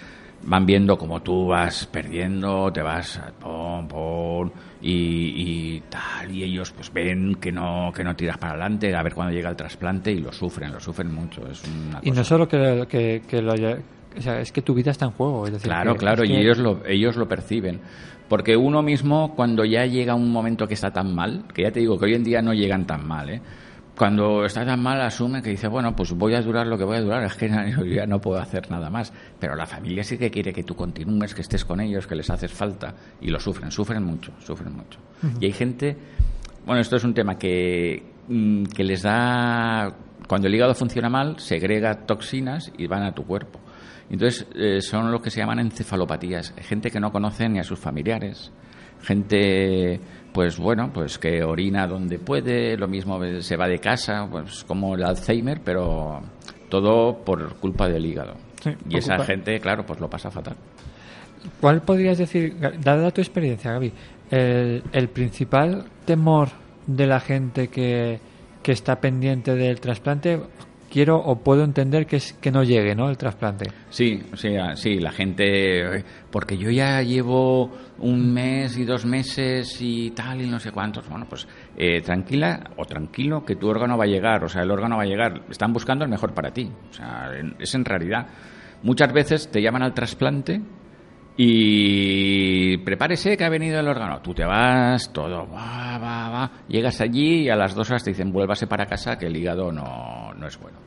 van viendo como tú vas perdiendo, te vas pom, pom, y, y tal, y ellos pues ven que no, que no tiras para adelante, a ver cuando llega el trasplante y lo sufren, lo sufren mucho. Es una Y no solo que, que, que lo haya- o sea, es que tu vida está en juego. Es decir, Claro, que- claro, es y ellos lo, ellos lo perciben. Porque uno mismo, cuando ya llega un momento que está tan mal, que ya te digo que hoy en día no llegan tan mal, ¿eh? Cuando está tan mal, asume que dice, bueno, pues voy a durar lo que voy a durar, es que ya no puedo hacer nada más. Pero la familia sí que quiere que tú continúes, que estés con ellos, que les haces falta, y lo sufren, sufren mucho, sufren mucho. Y hay gente, bueno, esto es un tema que, mm, que les da, cuando el hígado funciona mal, segrega toxinas y van a tu cuerpo. Entonces, eh, son lo que se llaman encefalopatías. Gente que no conoce ni a sus familiares. Gente, pues bueno, pues que orina donde puede, lo mismo se va de casa, pues como el Alzheimer, pero todo por culpa del hígado. Sí, y esa culpa- gente, claro, pues lo pasa fatal. ¿Cuál podrías decir, dada tu experiencia, Gaby, el, el principal temor de la gente que, que está pendiente del trasplante? Quiero o puedo entender que es que no llegue, ¿no? El trasplante. Sí, sí, sí, la gente, porque yo ya llevo un mes y dos meses y tal y no sé cuántos. Bueno, pues eh, tranquila o tranquilo que tu órgano va a llegar, o sea, el órgano va a llegar. Están buscando el mejor para ti, o sea, es en realidad. Muchas veces te llaman al trasplante y prepárese que ha venido el órgano. Tú te vas, todo, va, va, va. Llegas allí y a las dos horas te dicen, vuélvase para casa que el hígado no, no es bueno.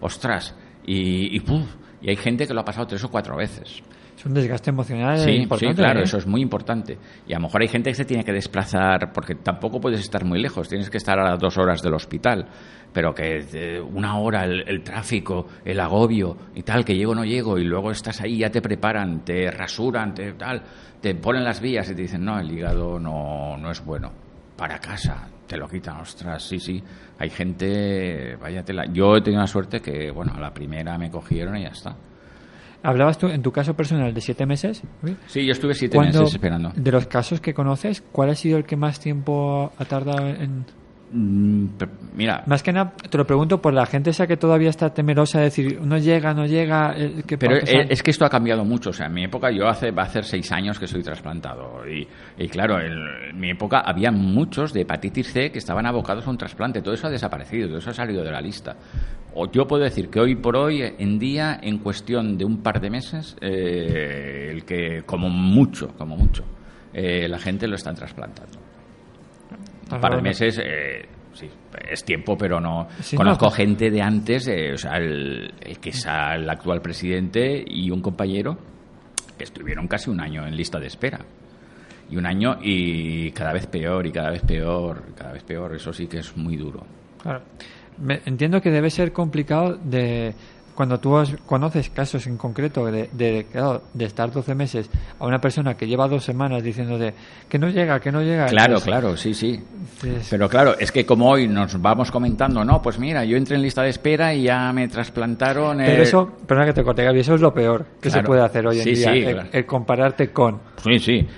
Ostras, y, y, ¡puf! y hay gente que lo ha pasado tres o cuatro veces. Es un desgaste emocional Sí, importante. sí, claro, ¿eh? eso es muy importante. Y a lo mejor hay gente que se tiene que desplazar, porque tampoco puedes estar muy lejos, tienes que estar a las dos horas del hospital, pero que eh, una hora el, el tráfico, el agobio y tal, que llego o no llego, y luego estás ahí, ya te preparan, te rasuran, te tal, te ponen las vías y te dicen, no, el hígado no, no es bueno. Para casa, te lo quitan, ostras, sí, sí. Hay gente, váyatela. Yo he tenido la suerte que, bueno, a la primera me cogieron y ya está. Hablabas tú, en tu caso personal, de siete meses. Sí, yo estuve siete ¿Cuándo- meses esperando. De los casos que conoces, ¿cuál ha sido el que más tiempo ha tardado en...? Mm, Mira, Más que nada, te lo pregunto por la gente esa que todavía está temerosa de decir, no llega, no llega... eh, ¿qué pero pasar? es, es que esto ha cambiado mucho. O sea, en mi época, yo hace, va a hacer seis años que soy trasplantado. Y, y claro, en, en mi época había muchos de hepatitis C que estaban abocados a un trasplante. Todo eso ha desaparecido, todo eso ha salido de la lista. O yo puedo decir que hoy por hoy, en día, en cuestión de un par de meses, eh, el que, como mucho, como mucho, eh, la gente lo están trasplantando. Un par de meses, eh, sí, es tiempo, pero no. Sí, Conozco no, gente de antes, eh, o sea, el, el que es el actual presidente y un compañero estuvieron casi un año en lista de espera. Y un año y cada vez peor y cada vez peor, cada vez peor. Eso sí que es muy duro. Claro. Me- entiendo que debe ser complicado de cuando tú has- conoces casos en concreto de, de, claro, de estar 12 meses a una persona que lleva dos semanas diciéndote que no llega, que no llega. Claro, Entonces, claro, sí, sí. Pero claro, es que como hoy nos vamos comentando, no, pues mira, yo entré en lista de espera y ya me trasplantaron. Pero el- eso, perdona que te corte, Gaby, eso es lo peor que se puede hacer hoy en Sí, día, sí, el, claro. el compararte con. Sí, sí.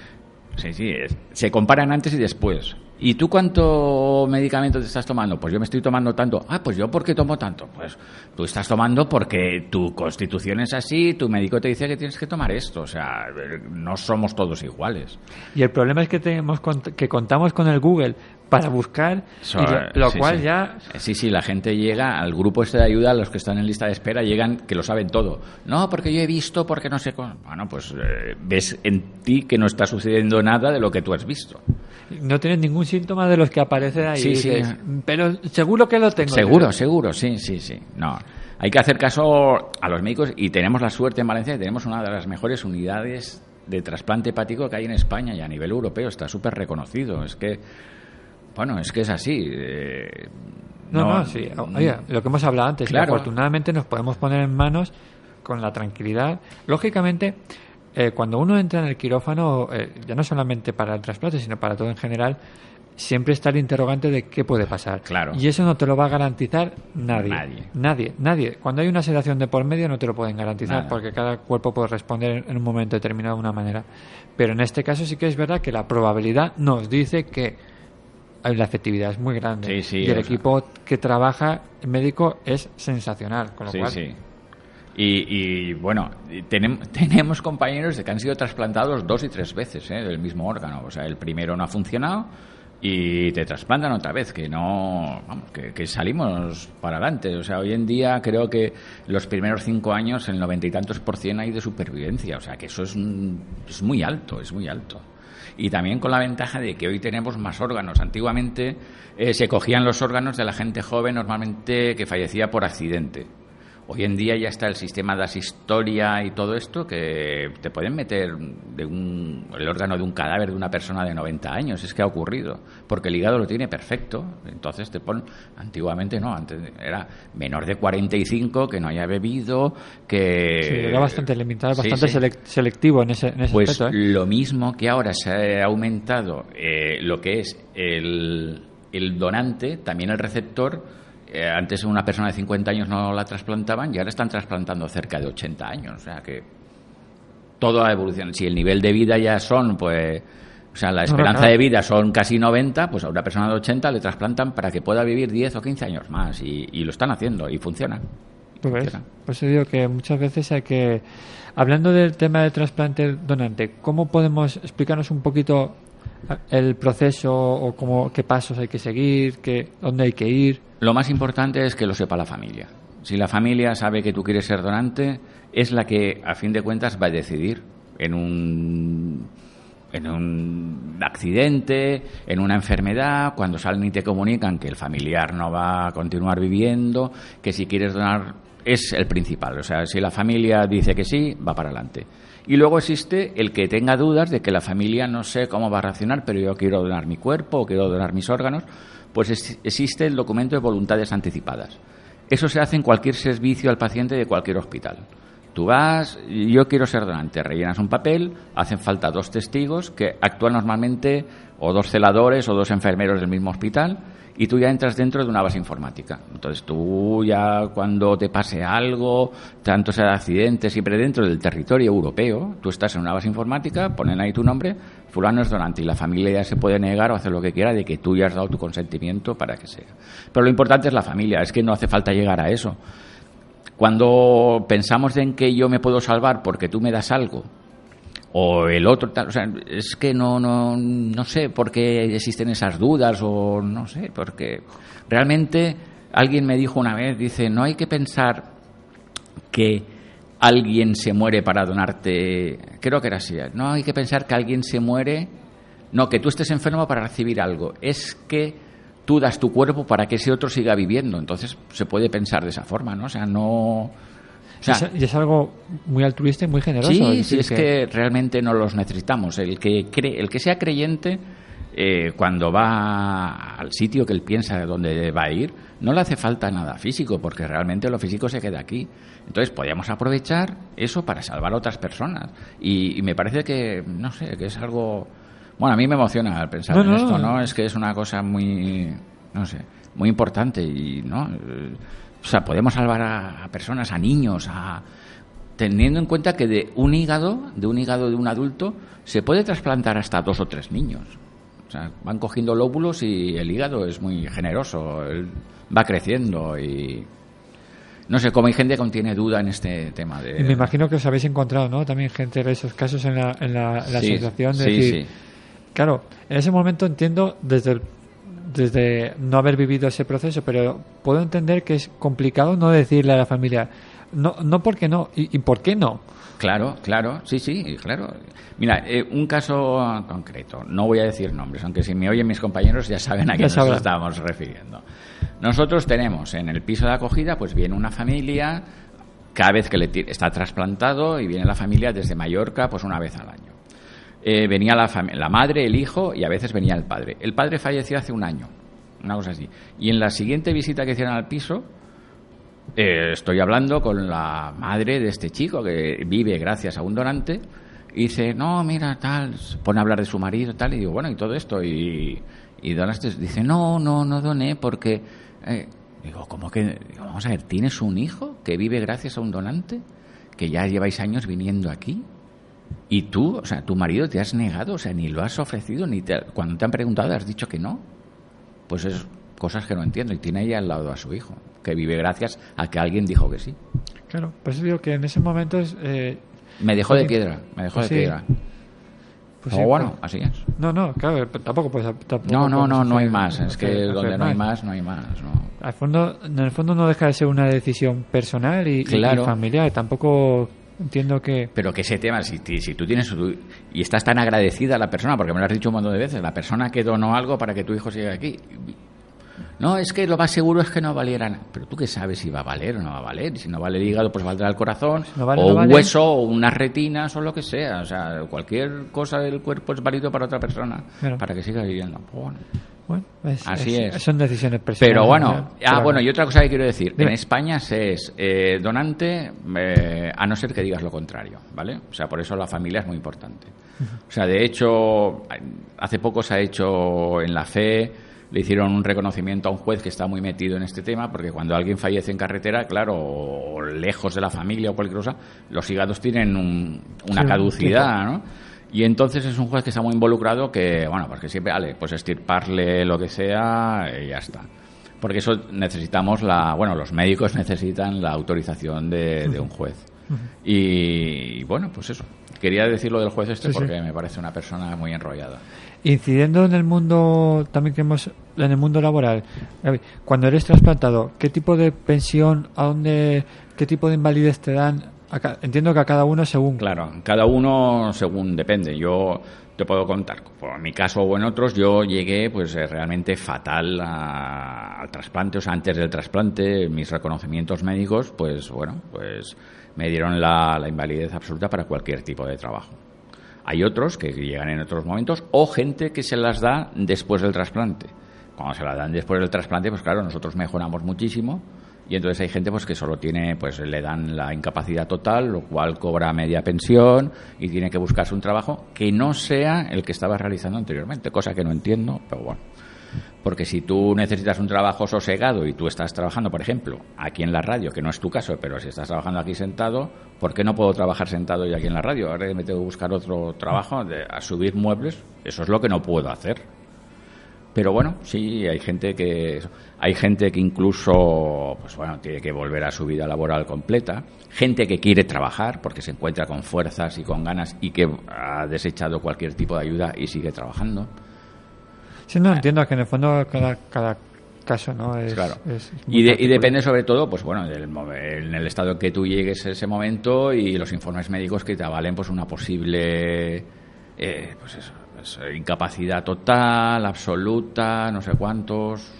Sí, sí. es- Se comparan antes y después. ¿Y tú cuánto medicamento te estás tomando? Pues yo me estoy tomando tanto. Ah, pues yo ¿por qué tomo tanto? Pues tú estás tomando porque tu constitución es así, tu médico te dice que tienes que tomar esto. O sea, no somos todos iguales. Y el problema es que tenemos que contamos con el Google para buscar, y lo, lo sí, cual sí. ya Sí, sí, la gente llega al grupo este de ayuda, los que están en lista de espera, llegan que lo saben todo. No, porque yo he visto, porque no sé cómo. Bueno, pues eh, ves en ti que no está sucediendo nada de lo que tú has visto. no tienes ningún síntoma de los que aparecen ahí. Sí, sí. Pero seguro que lo tengo. Seguro, seguro, sí, sí, sí. No, hay que hacer caso a los médicos y tenemos la suerte en Valencia que tenemos una de las mejores unidades de trasplante hepático que hay en España y a nivel europeo está súper reconocido. Es que, bueno, es que es así. eh, No, no, sí. Oye, lo que hemos hablado antes, Claro. afortunadamente nos podemos poner en manos con la tranquilidad. Lógicamente, eh, cuando uno entra en el quirófano, eh, ya no solamente para el trasplante, sino para todo en general, siempre está el interrogante de qué puede pasar. Claro. Y eso no te lo va a garantizar nadie. Nadie. Nadie, nadie. Cuando hay una sedación de por medio no te lo pueden garantizar Nada. porque cada cuerpo puede responder en un momento determinado de una manera. Pero en este caso sí que es verdad que la probabilidad nos dice que la efectividad es muy grande. Sí, sí, y el sea- equipo que trabaja el médico es sensacional. Con lo Sí, cual, sí. Y, y, bueno, y tenem- tenemos compañeros que han sido trasplantados dos y tres veces ¿eh? del mismo órgano. O sea, el primero no ha funcionado y te trasplantan otra vez, que no, vamos, que, que salimos para adelante. O sea, hoy en día creo que los primeros cinco años, el noventa y tantos por cien hay de supervivencia. O sea, que eso es, un- es muy alto, es muy alto. Y también con la ventaja de que hoy tenemos más órganos. Antiguamente eh, se cogían los órganos de la gente joven normalmente que fallecía por accidente. Hoy en día ya está el sistema de asistoria y todo esto que te pueden meter de un, el órgano de un cadáver de una persona de 90 años. Es que ha ocurrido. Porque el hígado lo tiene perfecto. Entonces te ponen. Antiguamente no. Antes era menor de 45, que no haya bebido, que. sí, era bastante limitado, bastante sí. selectivo en ese, en ese Pues aspecto. ¿eh? lo mismo que ahora se ha aumentado eh, lo que es el, el donante, también el receptor. Eh, antes una persona de 50 años no la trasplantaban y ahora están trasplantando cerca de 80 años. O sea que toda evolución. Si el nivel de vida ya son, pues. O sea, la no, esperanza de vida son casi 90, pues a una persona de 80 le trasplantan para que pueda vivir 10 o 15 años más. Y, y lo están haciendo y funciona. ¿Tú ves? funciona. Por eso digo que muchas veces hay que. Hablando del tema del trasplante donante, ¿cómo podemos explicarnos un poquito el proceso o cómo, qué pasos hay que seguir, qué, dónde hay que ir? Lo más importante es que lo sepa la familia. Si la familia sabe que tú quieres ser donante, es la que, a fin de cuentas, va a decidir en un, en un accidente, en una enfermedad, cuando salen y te comunican que el familiar no va a continuar viviendo, que si quieres donar es el principal. O sea, si la familia dice que sí, va para adelante. Y luego existe el que tenga dudas de que la familia no sé cómo va a reaccionar, pero yo quiero donar mi cuerpo o quiero donar mis órganos, pues es- existe el documento de voluntades anticipadas. Eso se hace en cualquier servicio al paciente de cualquier hospital. Tú vas, yo quiero ser donante, rellenas un papel, hacen falta dos testigos que actúan normalmente o dos celadores o dos enfermeros del mismo hospital y tú ya entras dentro de una base informática. Entonces tú ya cuando te pase algo, tanto sea de accidente, siempre dentro del territorio europeo, tú estás en una base informática, ponen ahí tu nombre, fulano es donante y la familia ya se puede negar o hacer lo que quiera de que tú ya has dado tu consentimiento para que sea. Pero lo importante es la familia, es que no hace falta llegar a eso. Cuando pensamos en que yo me puedo salvar porque tú me das algo, o el otro tal, o sea, es que no, no, no sé por qué existen esas dudas, o no sé, porque realmente alguien me dijo una vez, dice, no hay que pensar que alguien se muere para donarte, creo que era así, no hay que pensar que alguien se muere, no, que tú estés enfermo para recibir algo, es que tú das tu cuerpo para que ese otro siga viviendo, entonces se puede pensar de esa forma, ¿no? O sea, no... sea, es, y es algo muy altruista y muy generoso. Sí, sí, es que realmente no los necesitamos. El que, cree, el que sea creyente, eh, cuando va al sitio que él piensa dónde va a ir, no le hace falta nada físico, porque realmente lo físico se queda aquí. Entonces, podríamos aprovechar eso para salvar a otras personas. Y, y me parece que, no sé, que es algo... Bueno, a mí me emociona al pensar No, en no. esto, ¿no? Es que es una cosa muy, no sé, muy importante y, ¿no? O sea, podemos salvar a, a personas, a niños, a teniendo en cuenta que de un hígado, de un hígado de un adulto, se puede trasplantar hasta dos o tres niños. O sea, van cogiendo lóbulos y el hígado es muy generoso, él va creciendo y no sé, como hay gente que aún tiene duda en este tema de Y me imagino que os habéis encontrado, ¿no? También gente de esos casos en la, en la, en la Sí, asociación de sí, decir, sí. claro, en ese momento entiendo desde el- desde no haber vivido ese proceso, pero puedo entender que es complicado no decirle a la familia, no, no porque no, y, y por qué no. Claro, claro, sí, sí, claro. Mira, eh, un caso concreto, no voy a decir nombres, aunque si me oyen mis compañeros ya saben a qué nos estamos refiriendo. Nosotros tenemos en el piso de acogida, pues viene una familia, cada vez que le está trasplantado y viene la familia desde Mallorca, pues una vez al año. Eh, venía la, madre, el hijo y a veces venía el padre. El padre falleció hace un año, una cosa así. Y en la siguiente visita que hicieron al piso, eh, estoy hablando con la madre de este chico que vive gracias a un donante y dice, no, mira, tal, pone a hablar de su marido, tal, y digo, bueno, y todo esto, y, y donaste, dice, no, no, no doné porque, eh, digo, ¿cómo que, digo, vamos a ver, ¿tienes un hijo que vive gracias a un donante? Que ya lleváis años viniendo aquí. Y tú, o sea, tu marido te has negado, o sea, ni lo has ofrecido, ni te, cuando te han preguntado has dicho que no. Pues es cosas que no entiendo. Y tiene ahí al lado a su hijo, que vive gracias a que alguien dijo que sí. Claro, por eso digo que en ese momento es... eh, Me dejó de Pues piedra, me dejó Pues de sí. piedra. pues o sí, bueno, pues- así es. No, no, claro, tampoco puedes... tampoco No, no, no, no hay más. Es que hacer- donde hacer no hay más, no hay más. No. Al fondo, en el fondo no deja de ser una decisión personal y- Claro. y familiar. Tampoco entiendo que... Pero que ese tema, si, si tú tienes y estás tan agradecida a la persona, porque me lo has dicho un montón de veces, la persona que donó algo para que tu hijo siga aquí. No, es que lo más seguro es que no valiera nada. Pero tú qué sabes si va a valer o no va a valer. Si no vale el hígado, pues valdrá el corazón, no vale, o no un hueso, o unas retinas, o lo que sea. O sea, cualquier cosa del cuerpo es válido para otra persona, Claro. para que siga viviendo. Bueno. Bueno, es- Así es. Son decisiones personales. Pero bueno, ¿no? ah, Claro. bueno, y otra cosa que quiero decir, Dime. en España se es eh, donante eh, a no ser que digas lo contrario, ¿vale? O sea, por eso la familia es muy importante. O sea, de hecho, hace poco se ha hecho en la fe, le hicieron un reconocimiento a un juez que está muy metido en este tema, porque cuando alguien fallece en carretera, claro, o lejos de la familia o cualquier cosa, los hígados tienen un- una Sí, caducidad, ¿no? Y entonces es un juez que está muy involucrado que, bueno, porque siempre, vale, pues estirparle lo que sea y ya está. Porque eso necesitamos la, bueno, los médicos necesitan la autorización de, de un juez. Y, bueno, pues eso. Quería decir lo del juez este Sí, sí. porque me parece una persona muy enrollada. Incidiendo en el mundo, también que hemos, en el mundo laboral, cuando eres trasplantado, ¿qué tipo de pensión, a dónde, qué tipo de invalidez te dan? Entiendo que a cada uno según. Claro, cada uno según depende. Yo te puedo contar, por mi caso o en otros, yo llegué pues eh, realmente fatal a- al trasplante, o sea, antes del trasplante, mis reconocimientos médicos, pues bueno, pues me dieron la, la invalidez absoluta para cualquier tipo de trabajo. Hay otros que llegan en otros momentos o gente que se las da después del trasplante. Cuando se las dan después del trasplante, pues claro, nosotros mejoramos muchísimo y entonces hay gente pues que solo tiene, pues le dan la incapacidad total, lo cual cobra media pensión y tiene que buscarse un trabajo que no sea el que estaba realizando anteriormente, cosa que no entiendo, pero bueno. Porque si tú necesitas un trabajo sosegado y tú estás trabajando, por ejemplo, aquí en la radio, que no es tu caso, pero si estás trabajando aquí sentado, ¿por qué no puedo trabajar sentado y aquí en la radio? Ahora me tengo que buscar otro trabajo de, a subir muebles. Eso es lo que no puedo hacer. Pero bueno, sí, hay gente que hay gente que incluso pues bueno, tiene que volver a su vida laboral completa, gente que quiere trabajar porque se encuentra con fuerzas y con ganas y que ha desechado cualquier tipo de ayuda y sigue trabajando. Sí, no, entiendo que en el fondo cada, cada caso, ¿no? Es, Claro. es Y, de- y particular. depende sobre todo, pues bueno, del en el estado en que tú llegues en ese momento y los informes médicos que te avalen pues una posible eh, pues eso, pues, incapacidad total, absoluta, no sé cuántos.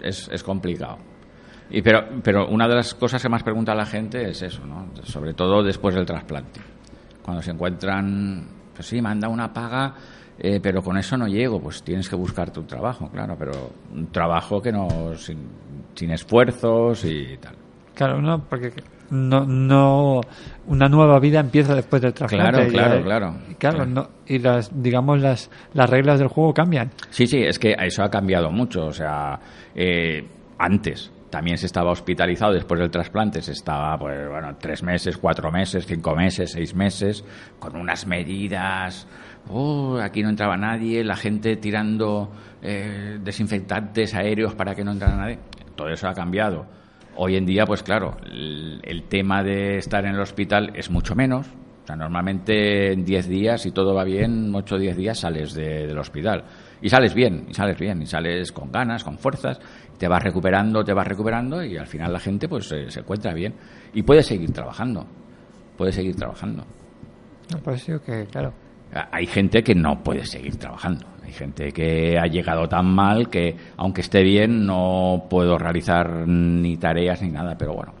Es, es complicado. Y pero, pero una de las cosas que más pregunta la gente es eso, ¿no? Sobre todo después del trasplante. Cuando se encuentran, pues sí, manda una paga, eh, pero con eso no llego, pues tienes que buscarte un trabajo, claro, pero un trabajo que no, sin esfuerzos y tal. Claro, no, porque no, no, una nueva vida empieza después del trasplante. Claro, claro, claro. y claro, no- y las, digamos, las, las reglas del juego cambian. Sí, sí, es que eso ha cambiado mucho. O sea, eh, antes también se estaba hospitalizado después del trasplante, se estaba, pues, bueno, tres meses, cuatro meses, cinco meses, seis meses, con unas medidas. "Oh, aquí no entraba nadie, la gente tirando eh, desinfectantes aéreos para que no entrara nadie. Todo eso ha cambiado. Hoy en día, pues claro, el, el tema de estar en el hospital es mucho menos. O sea, normalmente en 10 días, si todo va bien, 8 o 10 días sales de- del hospital. Y sales bien, y sales bien, y sales con ganas, con fuerzas, te vas recuperando, te vas recuperando, y al final la gente pues eh, se encuentra bien. Y puede seguir trabajando, puede seguir trabajando. No, Pues digo que, claro. Hay gente que no puede seguir trabajando. Hay gente que ha llegado tan mal que, aunque esté bien, no puedo realizar ni tareas ni nada. Pero bueno,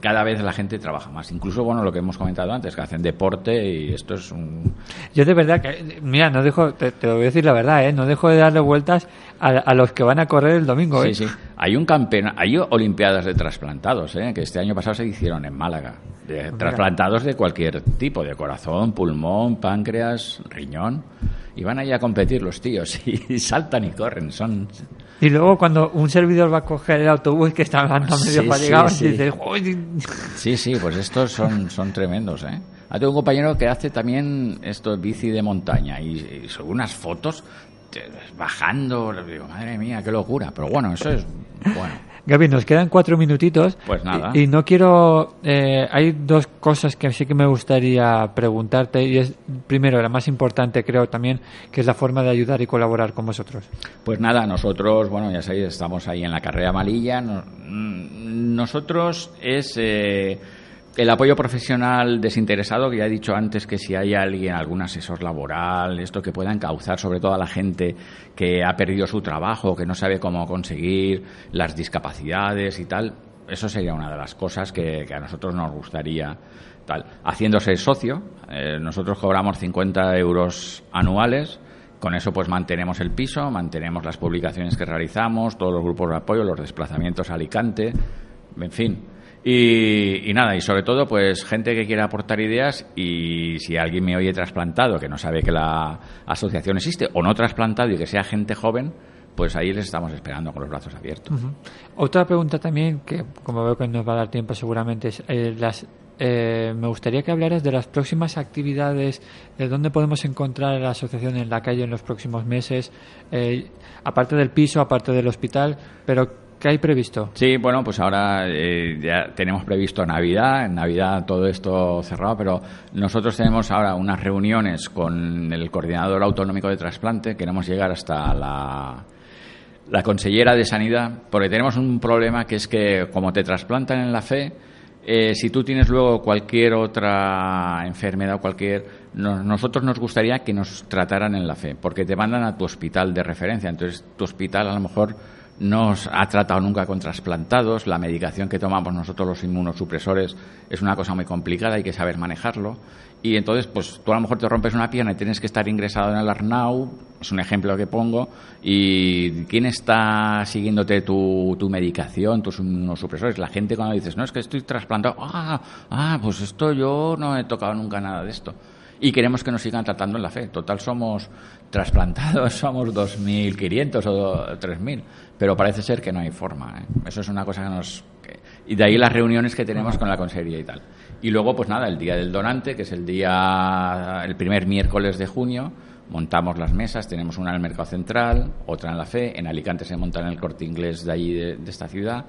cada vez la gente trabaja más. Incluso, bueno, lo que hemos comentado antes, que hacen deporte y esto es un... Yo de verdad que, mira, no dejo, te, te voy a decir la verdad, ¿eh? no dejo de darle vueltas a, a los que van a correr el domingo. ¿eh? Sí, sí. Hay un campeonato, hay olimpiadas de trasplantados, ¿eh? que este año pasado se hicieron en Málaga. De trasplantados de cualquier tipo, de corazón, pulmón, páncreas, riñón. Y van ahí a competir los tíos y saltan y corren. Son Y luego cuando un servidor va a coger el autobús que está hablando medio Sí, para sí, llegar, sí. dices, "Uy". Sí, sí, pues estos son, son tremendos, ¿eh? Ah, tengo un compañero que hace también esto bici de montaña y, y sube unas fotos bajando, digo, madre mía, qué locura. Pero bueno, eso es bueno. Gaby, nos quedan cuatro minutitos. Pues nada. Y, y no quiero. eh, hay dos cosas que sí que me gustaría preguntarte. Y es, primero, la más importante, creo también, que es la forma de ayudar y colaborar con vosotros. Pues nada, nosotros, bueno, ya sabéis, estamos ahí en la carrera Malilla. No- mm, nosotros es eh, el apoyo profesional desinteresado, que ya he dicho antes que si hay alguien, algún asesor laboral, esto que pueda encauzar sobre todo a la gente que ha perdido su trabajo, que no sabe cómo conseguir las discapacidades y tal, eso sería una de las cosas que, a nosotros nos gustaría tal. Haciéndose socio, eh, nosotros cobramos 50 euros anuales. Con eso pues mantenemos el piso, mantenemos las publicaciones que realizamos, todos los grupos de apoyo, los desplazamientos a Alicante, en fin. Y, nada, y sobre todo pues gente que quiera aportar ideas y si alguien me oye trasplantado, que no sabe que la asociación existe, o no trasplantado y que sea gente joven, pues ahí les estamos esperando con los brazos abiertos. Otra pregunta también, que como veo que nos va a dar tiempo seguramente, es eh, las, eh, me gustaría que hablaras de las próximas actividades, de dónde podemos encontrar a la asociación en la calle en los próximos meses, eh, aparte del piso, aparte del hospital, pero ¿qué hay previsto? Sí, bueno, pues ahora eh, ya tenemos previsto Navidad, en Navidad todo esto cerrado, pero nosotros tenemos ahora unas reuniones con el coordinador autonómico de trasplante, queremos llegar hasta la, la consellera de Sanidad, porque tenemos un problema que es que como te trasplantan en la fe, eh, si tú tienes luego cualquier otra enfermedad o cualquier... no- nosotros nos gustaría que nos trataran en la fe, porque te mandan a tu hospital de referencia, entonces tu hospital a lo mejor no ha tratado nunca con trasplantados, la medicación que tomamos nosotros los inmunosupresores es una cosa muy complicada, hay que saber manejarlo. Y entonces, pues tú a lo mejor te rompes una pierna y tienes que estar ingresado en el Arnau, es un ejemplo que pongo, y ¿quién está siguiéndote tu, tu medicación, tus inmunosupresores? La gente cuando dices, no, es que estoy trasplantado, ah, ah, pues esto yo no he tocado nunca nada de esto. Y queremos que nos sigan tratando en la fe. Total, somos trasplantados, somos 2.500 o 3.000, pero parece ser que no hay forma. ¿eh? Eso es una cosa que nos... y de ahí las reuniones que tenemos con la consejería y tal. Y luego, pues nada, el día del donante, que es el día, el primer miércoles de junio, montamos las mesas, tenemos una en el Mercado Central, otra en la Fe, en Alicante se monta en el corte inglés de allí, de, esta ciudad.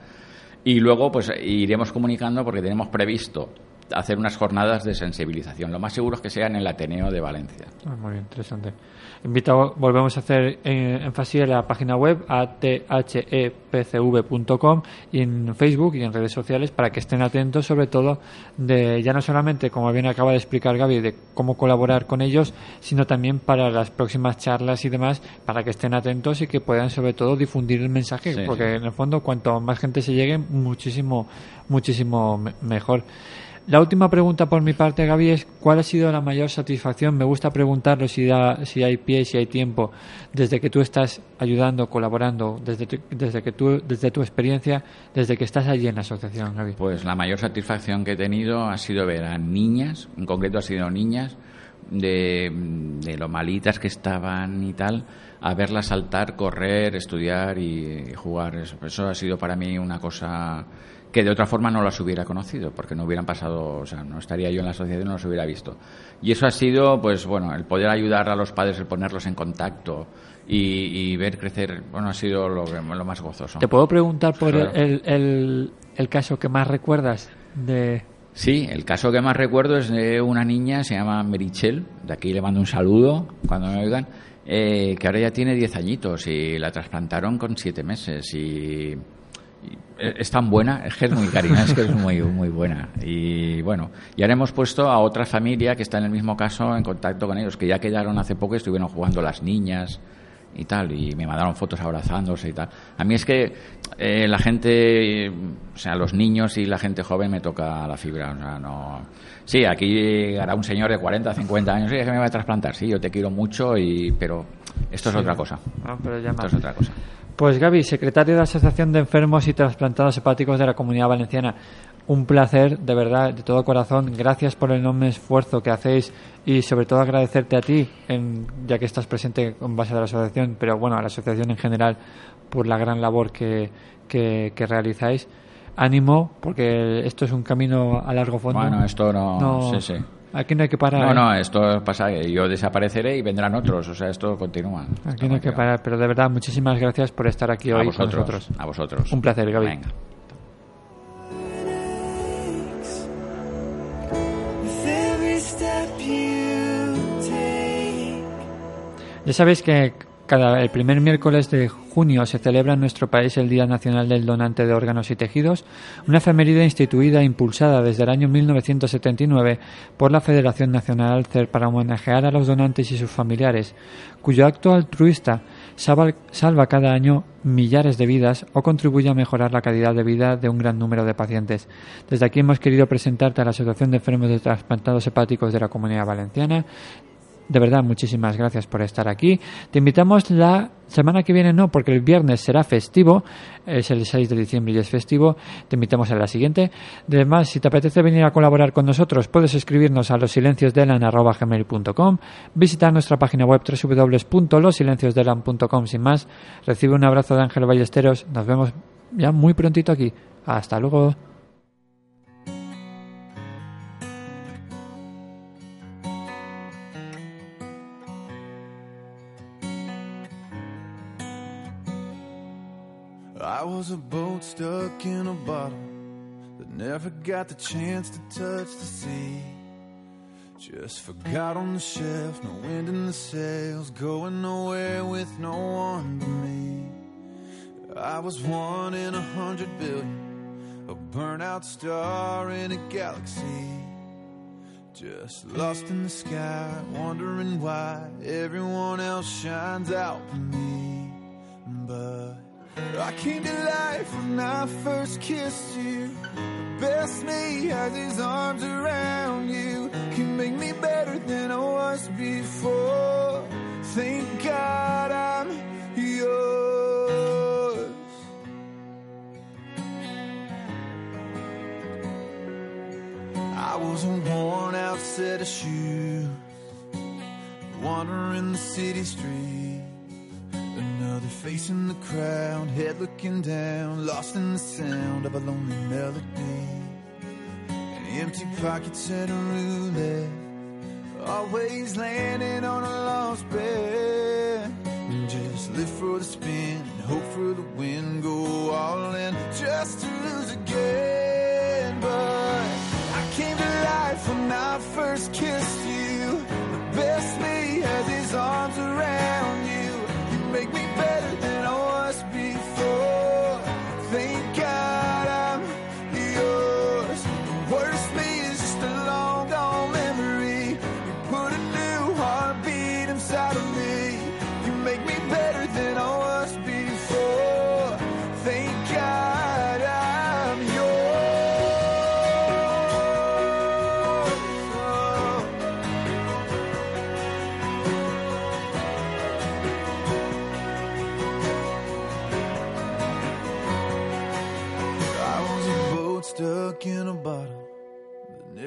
Y luego, pues iremos comunicando porque tenemos previsto hacer unas jornadas de sensibilización. Lo más seguro es que sea en el Ateneo de Valencia. Ah, muy interesante. Invito, volvemos a hacer eh, énfasis en la página web athepcv.com y en Facebook y en redes sociales para que estén atentos sobre todo de ya no solamente como bien acaba de explicar Gaby de cómo colaborar con ellos sino también para las próximas charlas y demás para que estén atentos y que puedan sobre todo difundir el mensaje Sí, porque sí. en el fondo cuanto más gente se llegue muchísimo muchísimo me- mejor la última pregunta por mi parte, Gaby, es ¿cuál ha sido la mayor satisfacción? Me gusta preguntarlo si, da, si hay pie, si hay tiempo, desde que tú estás ayudando, colaborando, desde, tu- desde, que tú, desde tu experiencia, desde que estás allí en la asociación, Gaby. Pues la mayor satisfacción que he tenido ha sido ver a niñas, en concreto ha sido niñas, de, de lo malitas que estaban y tal, a verlas saltar, correr, estudiar y, jugar. Eso, eso ha sido para mí una cosa que de otra forma no las hubiera conocido, porque no hubieran pasado, o sea, no estaría yo en la asociación y no los hubiera visto. Y eso ha sido, pues bueno, el poder ayudar a los padres, el ponerlos en contacto y, y ver crecer, bueno, ha sido lo, que- lo más gozoso. ¿Te puedo preguntar por Claro. el, el, el caso que más recuerdas de... Sí, el caso que más recuerdo es de una niña, se llama Merichel, de aquí le mando un saludo cuando me oigan, eh, que ahora ya tiene 10 añitos y la trasplantaron con 7 meses y es tan buena, es que es muy cariñosa, es que es muy, muy buena. Y bueno, y ahora hemos puesto a otra familia que está en el mismo caso en contacto con ellos, que ya quedaron hace poco y estuvieron jugando las niñas y tal, y me mandaron fotos abrazándose y tal. A mí es que eh, la gente, o sea, los niños y la gente joven me toca la fibra, o sea, no... Sí, aquí llegará un señor de 40, 50 años, y que me va a trasplantar, sí, yo te quiero mucho, y pero esto es otra cosa. Ah, pero ya Esto es otra cosa. Pues Gaby, secretario de la Asociación de Enfermos y Trasplantados Hepáticos de la Comunidad Valenciana, un placer, de verdad, de todo corazón. Gracias por el enorme esfuerzo que hacéis y sobre todo agradecerte a ti, en- ya que estás presente en base a la asociación, pero bueno, a la asociación en general, por la gran labor que, que, que realizáis. Ánimo, porque esto es un camino a largo fondo. Bueno, esto no... sí, sí. Aquí no hay que parar. No, ¿eh? no, esto pasa, que yo desapareceré y vendrán otros, o sea, esto continúa. Aquí no hay que parar, pero de verdad, muchísimas gracias por estar aquí A hoy vosotros, con nosotros. a vosotros. Un placer, Gaby. Venga. Ya sabéis que cada el primer miércoles de junio se celebra en nuestro país el Día Nacional del Donante de Órganos y Tejidos, una efeméride instituida e impulsada desde el año 1979 por la Federación Nacional CER para homenajear a los donantes y sus familiares, cuyo acto altruista salva, salva cada año millares de vidas o contribuye a mejorar la calidad de vida de un gran número de pacientes. Desde aquí hemos querido presentarte a la Asociación de Enfermos de Trasplantados Hepáticos de la Comunidad Valenciana, de verdad, muchísimas gracias por estar aquí. Te invitamos la semana que viene, no, porque el viernes será festivo, es el 6 de diciembre y es festivo. Te invitamos a la siguiente. Además, si te apetece venir a colaborar con nosotros, puedes escribirnos a losilenciosdelan.com, visitar nuestra página web www.losilenciosdelan.com. Sin más, recibe un abrazo de Ángel Ballesteros. Nos vemos ya muy prontito aquí. Hasta luego. I was a boat stuck in a bottle that never got the chance to touch the sea. Just forgot on the shelf, no wind in the sails, going nowhere with no one but me. I was one in a hundred billion, a burnout star in a galaxy. Just lost in the sky, wondering why everyone else shines out for me. But I came to life when I first kissed you. The best me has his arms around you. Can make me better than I was before. Thank God I'm yours. I was a worn out set of shoes, wandering the city streets. Another face in the crowd, head looking down, lost in the sound of a lonely melody. And empty pockets and a roulette, always landing on a lost bet. And just live for the spin, and hope for the win, go all in just to lose again. But I came to life. when I first kissed you. The best me has his arms around better than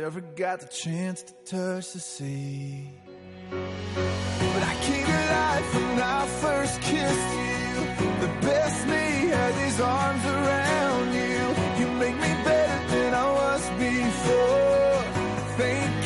never got the chance to touch the sea. But I can't alive when I first kissed you. The best me had these arms around you. You make me better than I was before. Thank you.